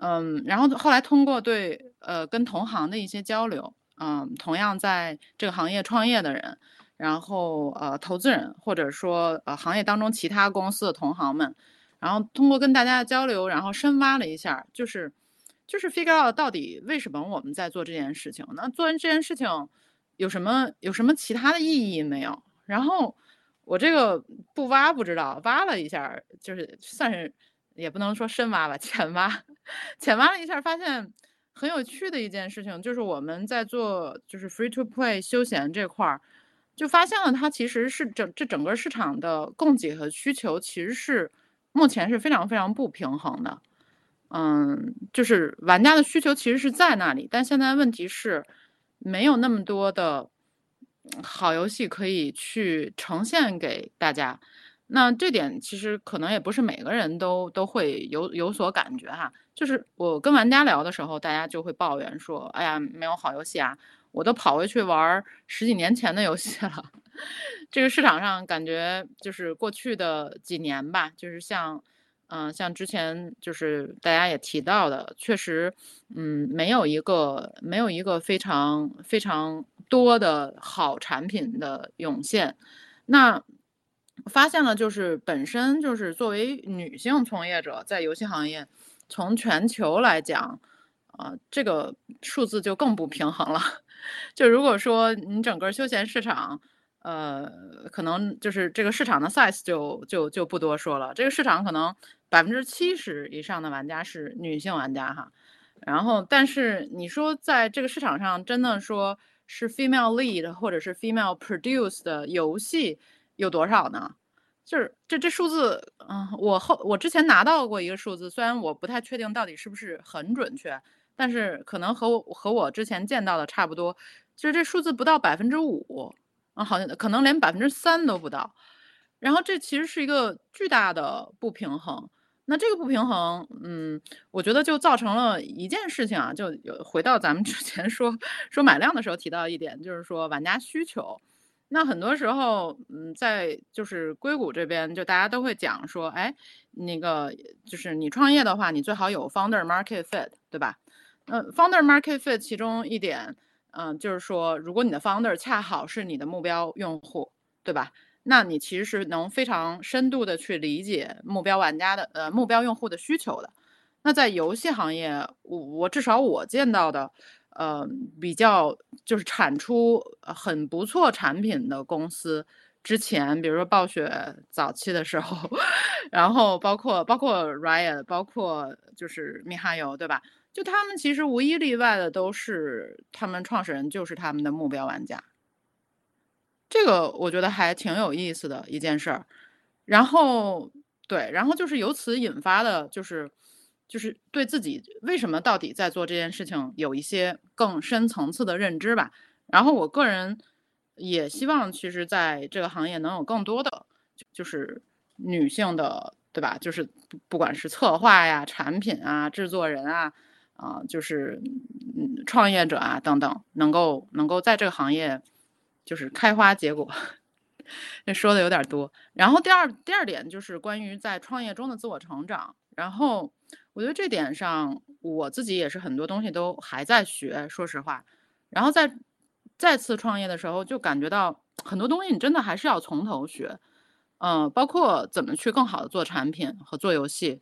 嗯，然后后来通过对呃跟同行的一些交流，嗯，同样在这个行业创业的人，然后呃投资人或者说呃行业当中其他公司的同行们，然后通过跟大家的交流，然后深挖了一下，就是就是 figure out 到底为什么我们在做这件事情？那做完这件事情有什么有什么其他的意义没有？然后。我这个不挖不知道，挖了一下，就是算是也不能说深挖吧，浅挖，浅挖了一下，发现很有趣的一件事情，就是我们在做就是 free to play 休闲这块儿，就发现了它其实是整这整个市场的供给和需求其实是目前是非常非常不平衡的，嗯，就是玩家的需求其实是在那里，但现在问题是没有那么多的。好游戏可以去呈现给大家，那这点其实可能也不是每个人都都会有有所感觉哈。就是我跟玩家聊的时候，大家就会抱怨说：“哎呀，没有好游戏啊，我都跑回去玩十几年前的游戏了。”这个市场上感觉就是过去的几年吧，就是像嗯，像之前就是大家也提到的，确实嗯，没有一个没有一个非常非常。多的好产品的涌现，那发现了就是本身就是作为女性从业者在游戏行业，从全球来讲，啊，这个数字就更不平衡了。就如果说你整个休闲市场，呃，可能就是这个市场的 size 就就就不多说了，这个市场可能百分之七十以上的玩家是女性玩家哈，然后但是你说在这个市场上真的说。是 female lead 或者是 female produce 的游戏有多少呢？就是这这数字，嗯，我后我之前拿到过一个数字，虽然我不太确定到底是不是很准确，但是可能和我和我之前见到的差不多，就是这数字不到百分之五，啊，好像可能连百分之三都不到。然后这其实是一个巨大的不平衡。那这个不平衡，嗯，我觉得就造成了一件事情啊，就有回到咱们之前说说买量的时候提到一点，就是说玩家需求。那很多时候，嗯，在就是硅谷这边，就大家都会讲说，哎，那个就是你创业的话，你最好有 founder market fit，对吧？嗯，founder market fit 其中一点，嗯，就是说，如果你的 founder 恰好是你的目标用户，对吧？那你其实是能非常深度的去理解目标玩家的呃目标用户的需求的。那在游戏行业，我我至少我见到的，呃，比较就是产出很不错产品的公司，之前比如说暴雪早期的时候，然后包括包括 Riot，包括就是米哈游，对吧？就他们其实无一例外的都是他们创始人就是他们的目标玩家。这个我觉得还挺有意思的一件事儿，然后对，然后就是由此引发的，就是就是对自己为什么到底在做这件事情有一些更深层次的认知吧。然后我个人也希望，其实在这个行业能有更多的就是女性的，对吧？就是不管是策划呀、产品啊、制作人啊，啊，就是嗯创业者啊等等，能够能够在这个行业就是开花结果。这说的有点多。然后第二第二点就是关于在创业中的自我成长。然后我觉得这点上我自己也是很多东西都还在学，说实话。然后在再次创业的时候，就感觉到很多东西你真的还是要从头学，嗯，包括怎么去更好的做产品和做游戏。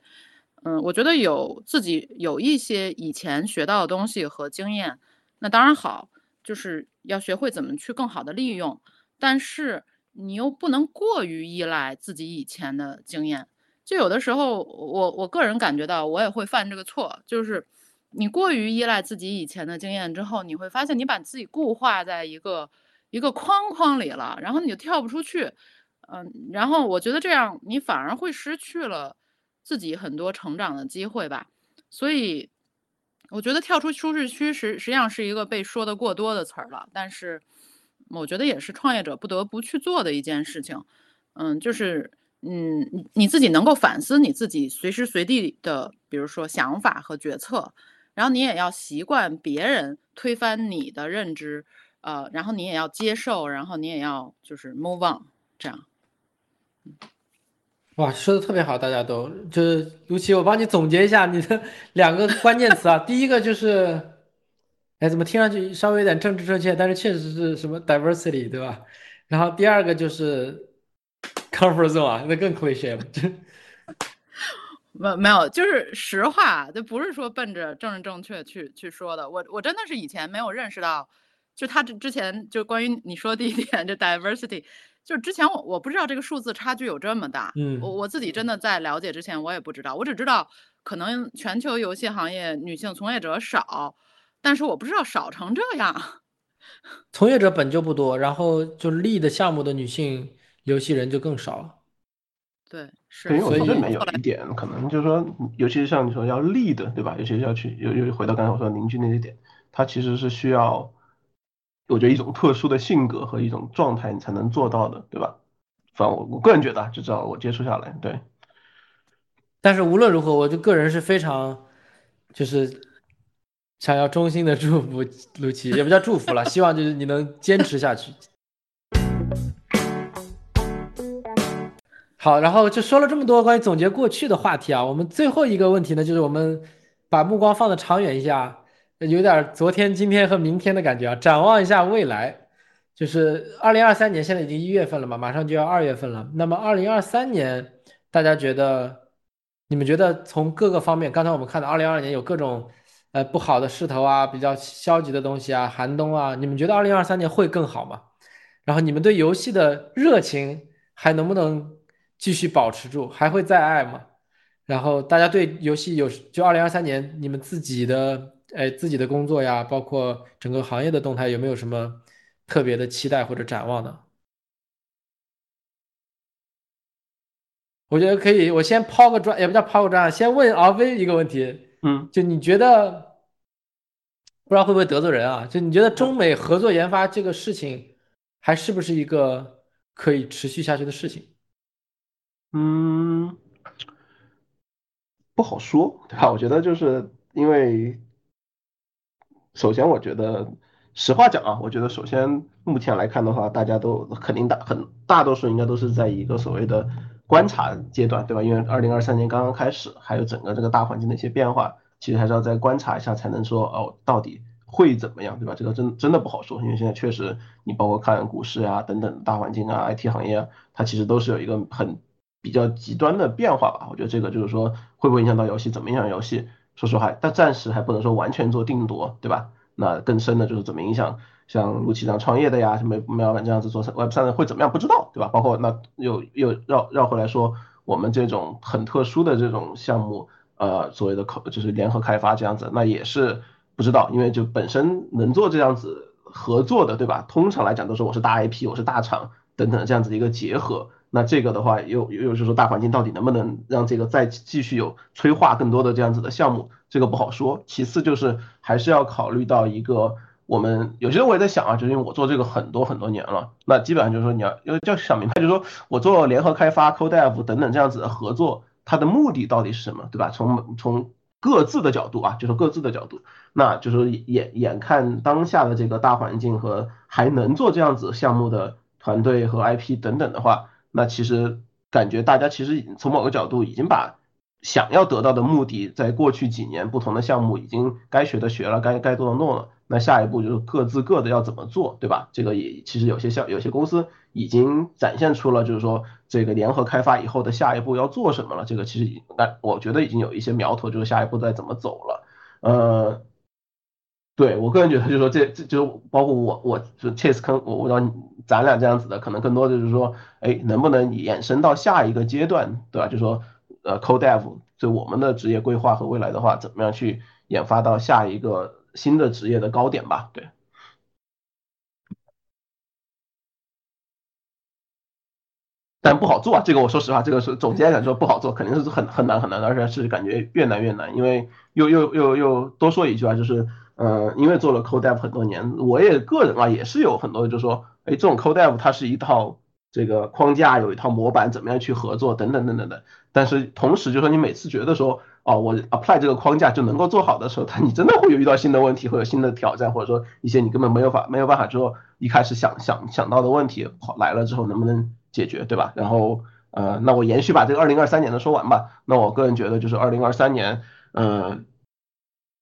嗯，我觉得有自己有一些以前学到的东西和经验，那当然好，就是要学会怎么去更好的利用。但是你又不能过于依赖自己以前的经验。就有的时候，我我个人感觉到，我也会犯这个错，就是你过于依赖自己以前的经验之后，你会发现你把自己固化在一个一个框框里了，然后你就跳不出去，嗯，然后我觉得这样你反而会失去了自己很多成长的机会吧。所以，我觉得跳出舒适区实实际上是一个被说的过多的词儿了，但是我觉得也是创业者不得不去做的一件事情，嗯，就是。嗯，你你自己能够反思你自己随时随地的，比如说想法和决策，然后你也要习惯别人推翻你的认知，呃，然后你也要接受，然后你也要就是 move on，这样。哇，说的特别好，大家都就是尤其我帮你总结一下你的 两个关键词啊，第一个就是，哎，怎么听上去稍微有点政治正确，但是确实是什么 diversity，对吧？然后第二个就是。comfort zone，那更 cliche 了。没没有，就是实话，这不是说奔着政治正确去去说的。我我真的是以前没有认识到，就他之之前就关于你说的第一点，就 diversity，就之前我我不知道这个数字差距有这么大。嗯，我我自己真的在了解之前，我也不知道，我只知道可能全球游戏行业女性从业者少，但是我不知道少成这样。从业者本就不多，然后就立的项目的女性。游戏人就更少了，对，是。因为我这里面有一点，可能就是说，尤其是像你说要立的，对吧？尤其是要去，又又回到刚才我说凝聚那些点，它其实是需要，我觉得一种特殊的性格和一种状态，你才能做到的，对吧？反正我我个人觉得，至少我接触下来，对。但是无论如何，我就个人是非常，就是想要衷心的祝福陆琪，也不叫祝福了，希望就是你能坚持下去。好，然后就说了这么多关于总结过去的话题啊，我们最后一个问题呢，就是我们把目光放的长远一下，有点昨天、今天和明天的感觉啊，展望一下未来，就是二零二三年，现在已经一月份了嘛，马上就要二月份了。那么二零二三年，大家觉得，你们觉得从各个方面，刚才我们看到二零二二年有各种呃不好的势头啊，比较消极的东西啊，寒冬啊，你们觉得二零二三年会更好吗？然后你们对游戏的热情还能不能？继续保持住，还会再爱吗？然后大家对游戏有就二零二三年你们自己的哎自己的工作呀，包括整个行业的动态，有没有什么特别的期待或者展望呢？我觉得可以，我先抛个砖，也不叫抛个砖，先问敖飞一个问题，嗯，就你觉得不知道会不会得罪人啊？就你觉得中美合作研发这个事情，还是不是一个可以持续下去的事情？嗯，不好说，对吧？我觉得就是因为，首先我觉得实话讲啊，我觉得首先目前来看的话，大家都肯定大很大多数应该都是在一个所谓的观察阶段，对吧？因为二零二三年刚刚开始，还有整个这个大环境的一些变化，其实还是要再观察一下才能说哦，到底会怎么样，对吧？这个真真的不好说，因为现在确实你包括看股市啊等等大环境啊，IT 行业啊，它其实都是有一个很。比较极端的变化吧，我觉得这个就是说会不会影响到游戏，怎么影响游戏？说实话，但暂时还不能说完全做定夺，对吧？那更深的就是怎么影响，像陆琪这样创业的呀，什么梅老板这样子做 Web 三的会怎么样？不知道，对吧？包括那又又绕绕回来说，我们这种很特殊的这种项目，呃，所谓的口就是联合开发这样子，那也是不知道，因为就本身能做这样子合作的，对吧？通常来讲都是我是大 IP，我是大厂等等这样子的一个结合。那这个的话，又又就是说大环境到底能不能让这个再继续有催化更多的这样子的项目，这个不好说。其次就是还是要考虑到一个，我们有些人我也在想啊，就是因为我做这个很多很多年了，那基本上就是说你要要要想明白，就是说我做联合开发、CodeDev 等等这样子的合作，它的目的到底是什么，对吧？从从各自的角度啊，就是各自的角度，那就是眼眼看当下的这个大环境和还能做这样子项目的团队和 IP 等等的话。那其实感觉大家其实从某个角度已经把想要得到的目的，在过去几年不同的项目已经该学的学了，该该做的弄了。那下一步就是各自各的要怎么做，对吧？这个也其实有些项有些公司已经展现出了，就是说这个联合开发以后的下一步要做什么了。这个其实那我觉得已经有一些苗头，就是下一步再怎么走了。呃，对我个人觉得就是说这这就包括我我就 chase 坑我我让咱俩这样子的，可能更多的就是说。哎，能不能延伸到下一个阶段，对吧？就说，呃，CodeDev 就我们的职业规划和未来的话，怎么样去研发到下一个新的职业的高点吧？对。但不好做啊，这个我说实话，这个是总结来说不好做，肯定是很很难很难的，而且是感觉越难越难。因为又又又又多说一句啊，就是，呃，因为做了 CodeDev 很多年，我也个人啊也是有很多，就是说，哎，这种 CodeDev 它是一套。这个框架有一套模板，怎么样去合作等等等等的。但是同时，就说你每次觉得说，哦，我 apply 这个框架就能够做好的时候，它你真的会有遇到新的问题，会有新的挑战，或者说一些你根本没有法没有办法之后一开始想想想到的问题来了之后能不能解决，对吧？然后呃，那我延续把这个二零二三年的说完吧。那我个人觉得就是二零二三年，嗯。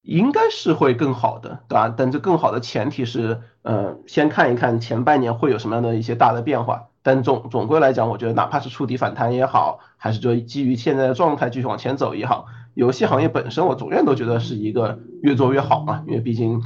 应该是会更好的，对吧？但这更好的前提是，呃，先看一看前半年会有什么样的一些大的变化。但总总归来讲，我觉得哪怕是触底反弹也好，还是说基于现在的状态继续往前走也好，游戏行业本身我总愿都觉得是一个越做越好嘛。因为毕竟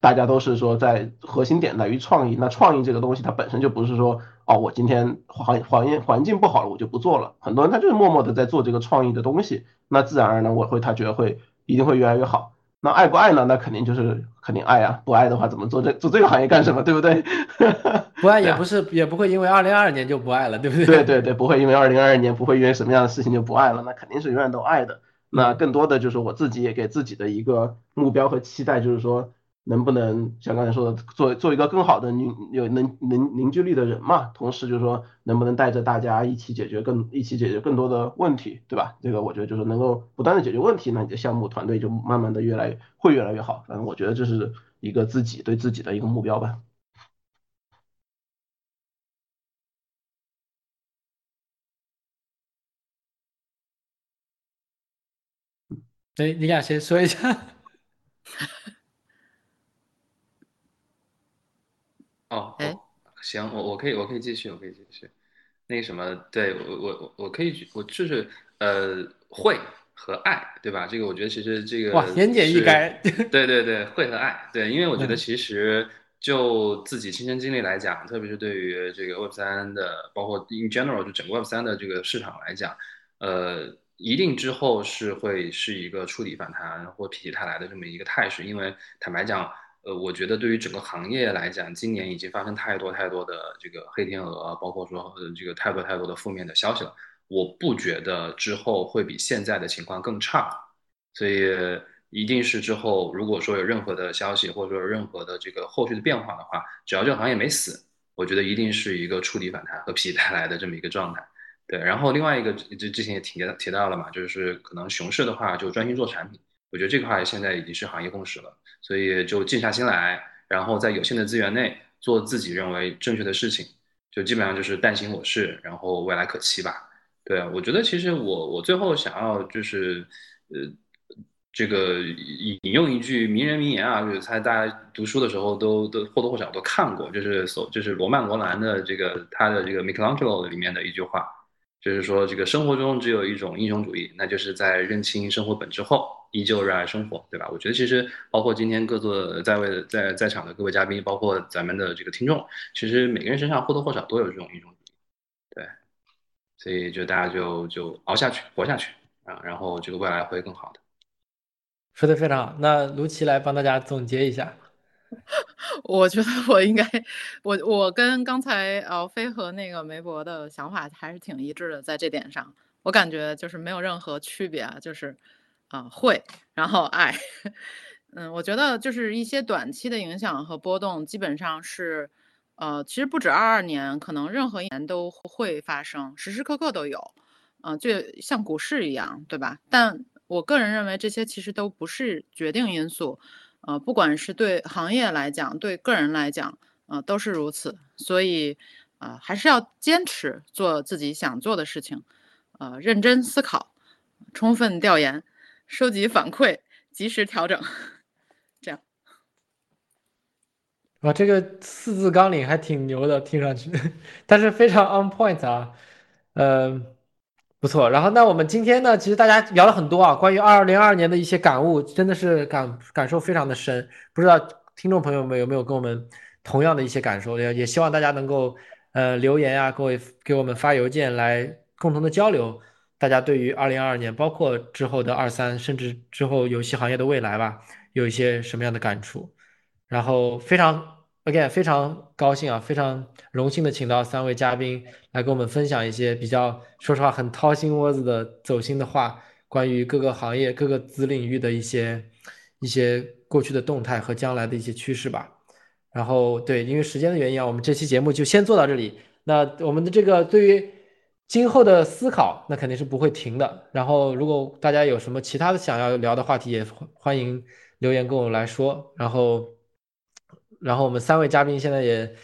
大家都是说在核心点在于创意，那创意这个东西它本身就不是说哦，我今天环环境环境不好了我就不做了。很多人他就是默默的在做这个创意的东西，那自然而然我会他觉得会。一定会越来越好。那爱不爱呢？那肯定就是肯定爱啊！不爱的话，怎么做这做这个行业干什么？对不对？不爱也不是，也不会因为二零二二年就不爱了，对不对？对对对，不会因为二零二二年不会因为什么样的事情就不爱了，那肯定是永远都爱的。那更多的就是我自己也给自己的一个目标和期待，就是说。能不能像刚才说的，做做一个更好的凝有能能凝聚力的人嘛？同时就是说，能不能带着大家一起解决更一起解决更多的问题，对吧？这个我觉得就是能够不断的解决问题，那你的项目团队就慢慢的越来会越来越好。反正我觉得这是一个自己对自己的一个目标吧。哎，你俩先说一下。哦，行，我我可以我可以继续，我可以继续。那个什么，对我我我我可以，我就是呃会和爱，对吧？这个我觉得其实这个哇言简意赅。对对对，会和爱，对，因为我觉得其实就自己亲身经历来讲，特别是对于这个 Web 三的，包括 in general 就整个 Web 三的这个市场来讲，呃，一定之后是会是一个触底反弹或否极泰来的这么一个态势，因为坦白讲。呃，我觉得对于整个行业来讲，今年已经发生太多太多的这个黑天鹅，包括说呃这个太多太多的负面的消息了。我不觉得之后会比现在的情况更差，所以一定是之后如果说有任何的消息，或者说有任何的这个后续的变化的话，只要这个行业没死，我觉得一定是一个触底反弹和否极泰来的这么一个状态。对，然后另外一个这之前也提提到了嘛，就是可能熊市的话就专心做产品。我觉得这块现在已经是行业共识了，所以就静下心来，然后在有限的资源内做自己认为正确的事情，就基本上就是但行我事，然后未来可期吧。对我觉得其实我我最后想要就是，呃，这个引用一句名人名言啊，就是猜大家读书的时候都都或多或少都看过，就是所就是罗曼罗兰的这个他的这个 Michelangelo 里面的一句话，就是说这个生活中只有一种英雄主义，那就是在认清生活本质后。依旧热爱生活，对吧？我觉得其实包括今天各座在位的在在场的各位嘉宾，包括咱们的这个听众，其实每个人身上或多或少都有这种英雄主义对，所以就大家就就熬下去，活下去啊，然后这个未来会更好的。说的非常好，那卢奇来帮大家总结一下。我觉得 我应该，我我跟刚才敖飞和那个梅博的想法还是挺一致的，在这点上，我感觉就是没有任何区别啊，就是啊、会，然后爱，嗯，我觉得就是一些短期的影响和波动，基本上是，呃，其实不止二二年，可能任何一年都会发生，时时刻刻都有，嗯、就像股市一样，对吧？但我个人认为这些其实都不是决定因素。呃，不管是对行业来讲，对个人来讲，呃，都是如此。所以，呃，还是要坚持做自己想做的事情，呃，认真思考，充分调研，收集反馈，及时调整。这样，哇，这个四字纲领还挺牛的，听上去，但是非常 on point 啊，嗯、不错。然后，那我们今天呢，其实大家聊了很多啊，关于二零二二年的一些感悟，真的是感感受非常的深。不知道听众朋友们有没有跟我们同样的一些感受？也也希望大家能够呃留言啊，各位给我们发邮件来共同的交流。大家对于二零二二年，包括之后的二三，甚至之后游戏行业的未来吧，有一些什么样的感触？然后非常 again 非常高兴啊，非常荣幸的请到三位嘉宾来跟我们分享一些比较说实话很掏心窝子的走心的话，关于各个行业各个子领域的一些一些过去的动态和将来的一些趋势吧。然后对，因为时间的原因啊，我们这期节目就先做到这里。那我们的这个对于今后的思考，那肯定是不会停的。然后，如果大家有什么其他的想要聊的话题，也欢迎留言跟我来说。然后，然后我们三位嘉宾现在也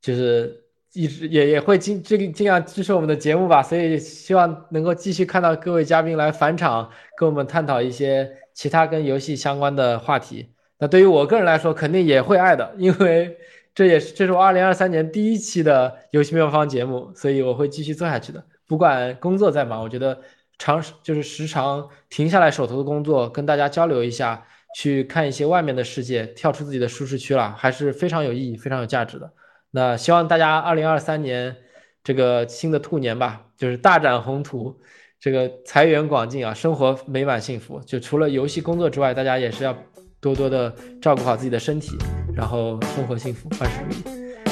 就是一直也也会尽这个尽量支持我们的节目吧，所以希望能够继续看到各位嘉宾来返场，跟我们探讨一些其他跟游戏相关的话题。那对于我个人来说，肯定也会爱的，因为这也是这是我二零二三年第一期的游戏妙方节目，所以我会继续做下去的。不管工作再忙，我觉得长就是时常停下来手头的工作，跟大家交流一下，去看一些外面的世界，跳出自己的舒适区了，还是非常有意义、非常有价值的。那希望大家二零二三年这个新的兔年吧，就是大展宏图，这个财源广进啊，生活美满幸福。就除了游戏工作之外，大家也是要多多的照顾好自己的身体，然后生活幸福，万事如意。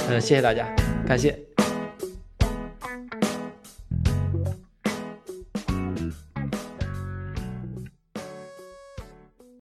嗯，谢谢大家，感谢。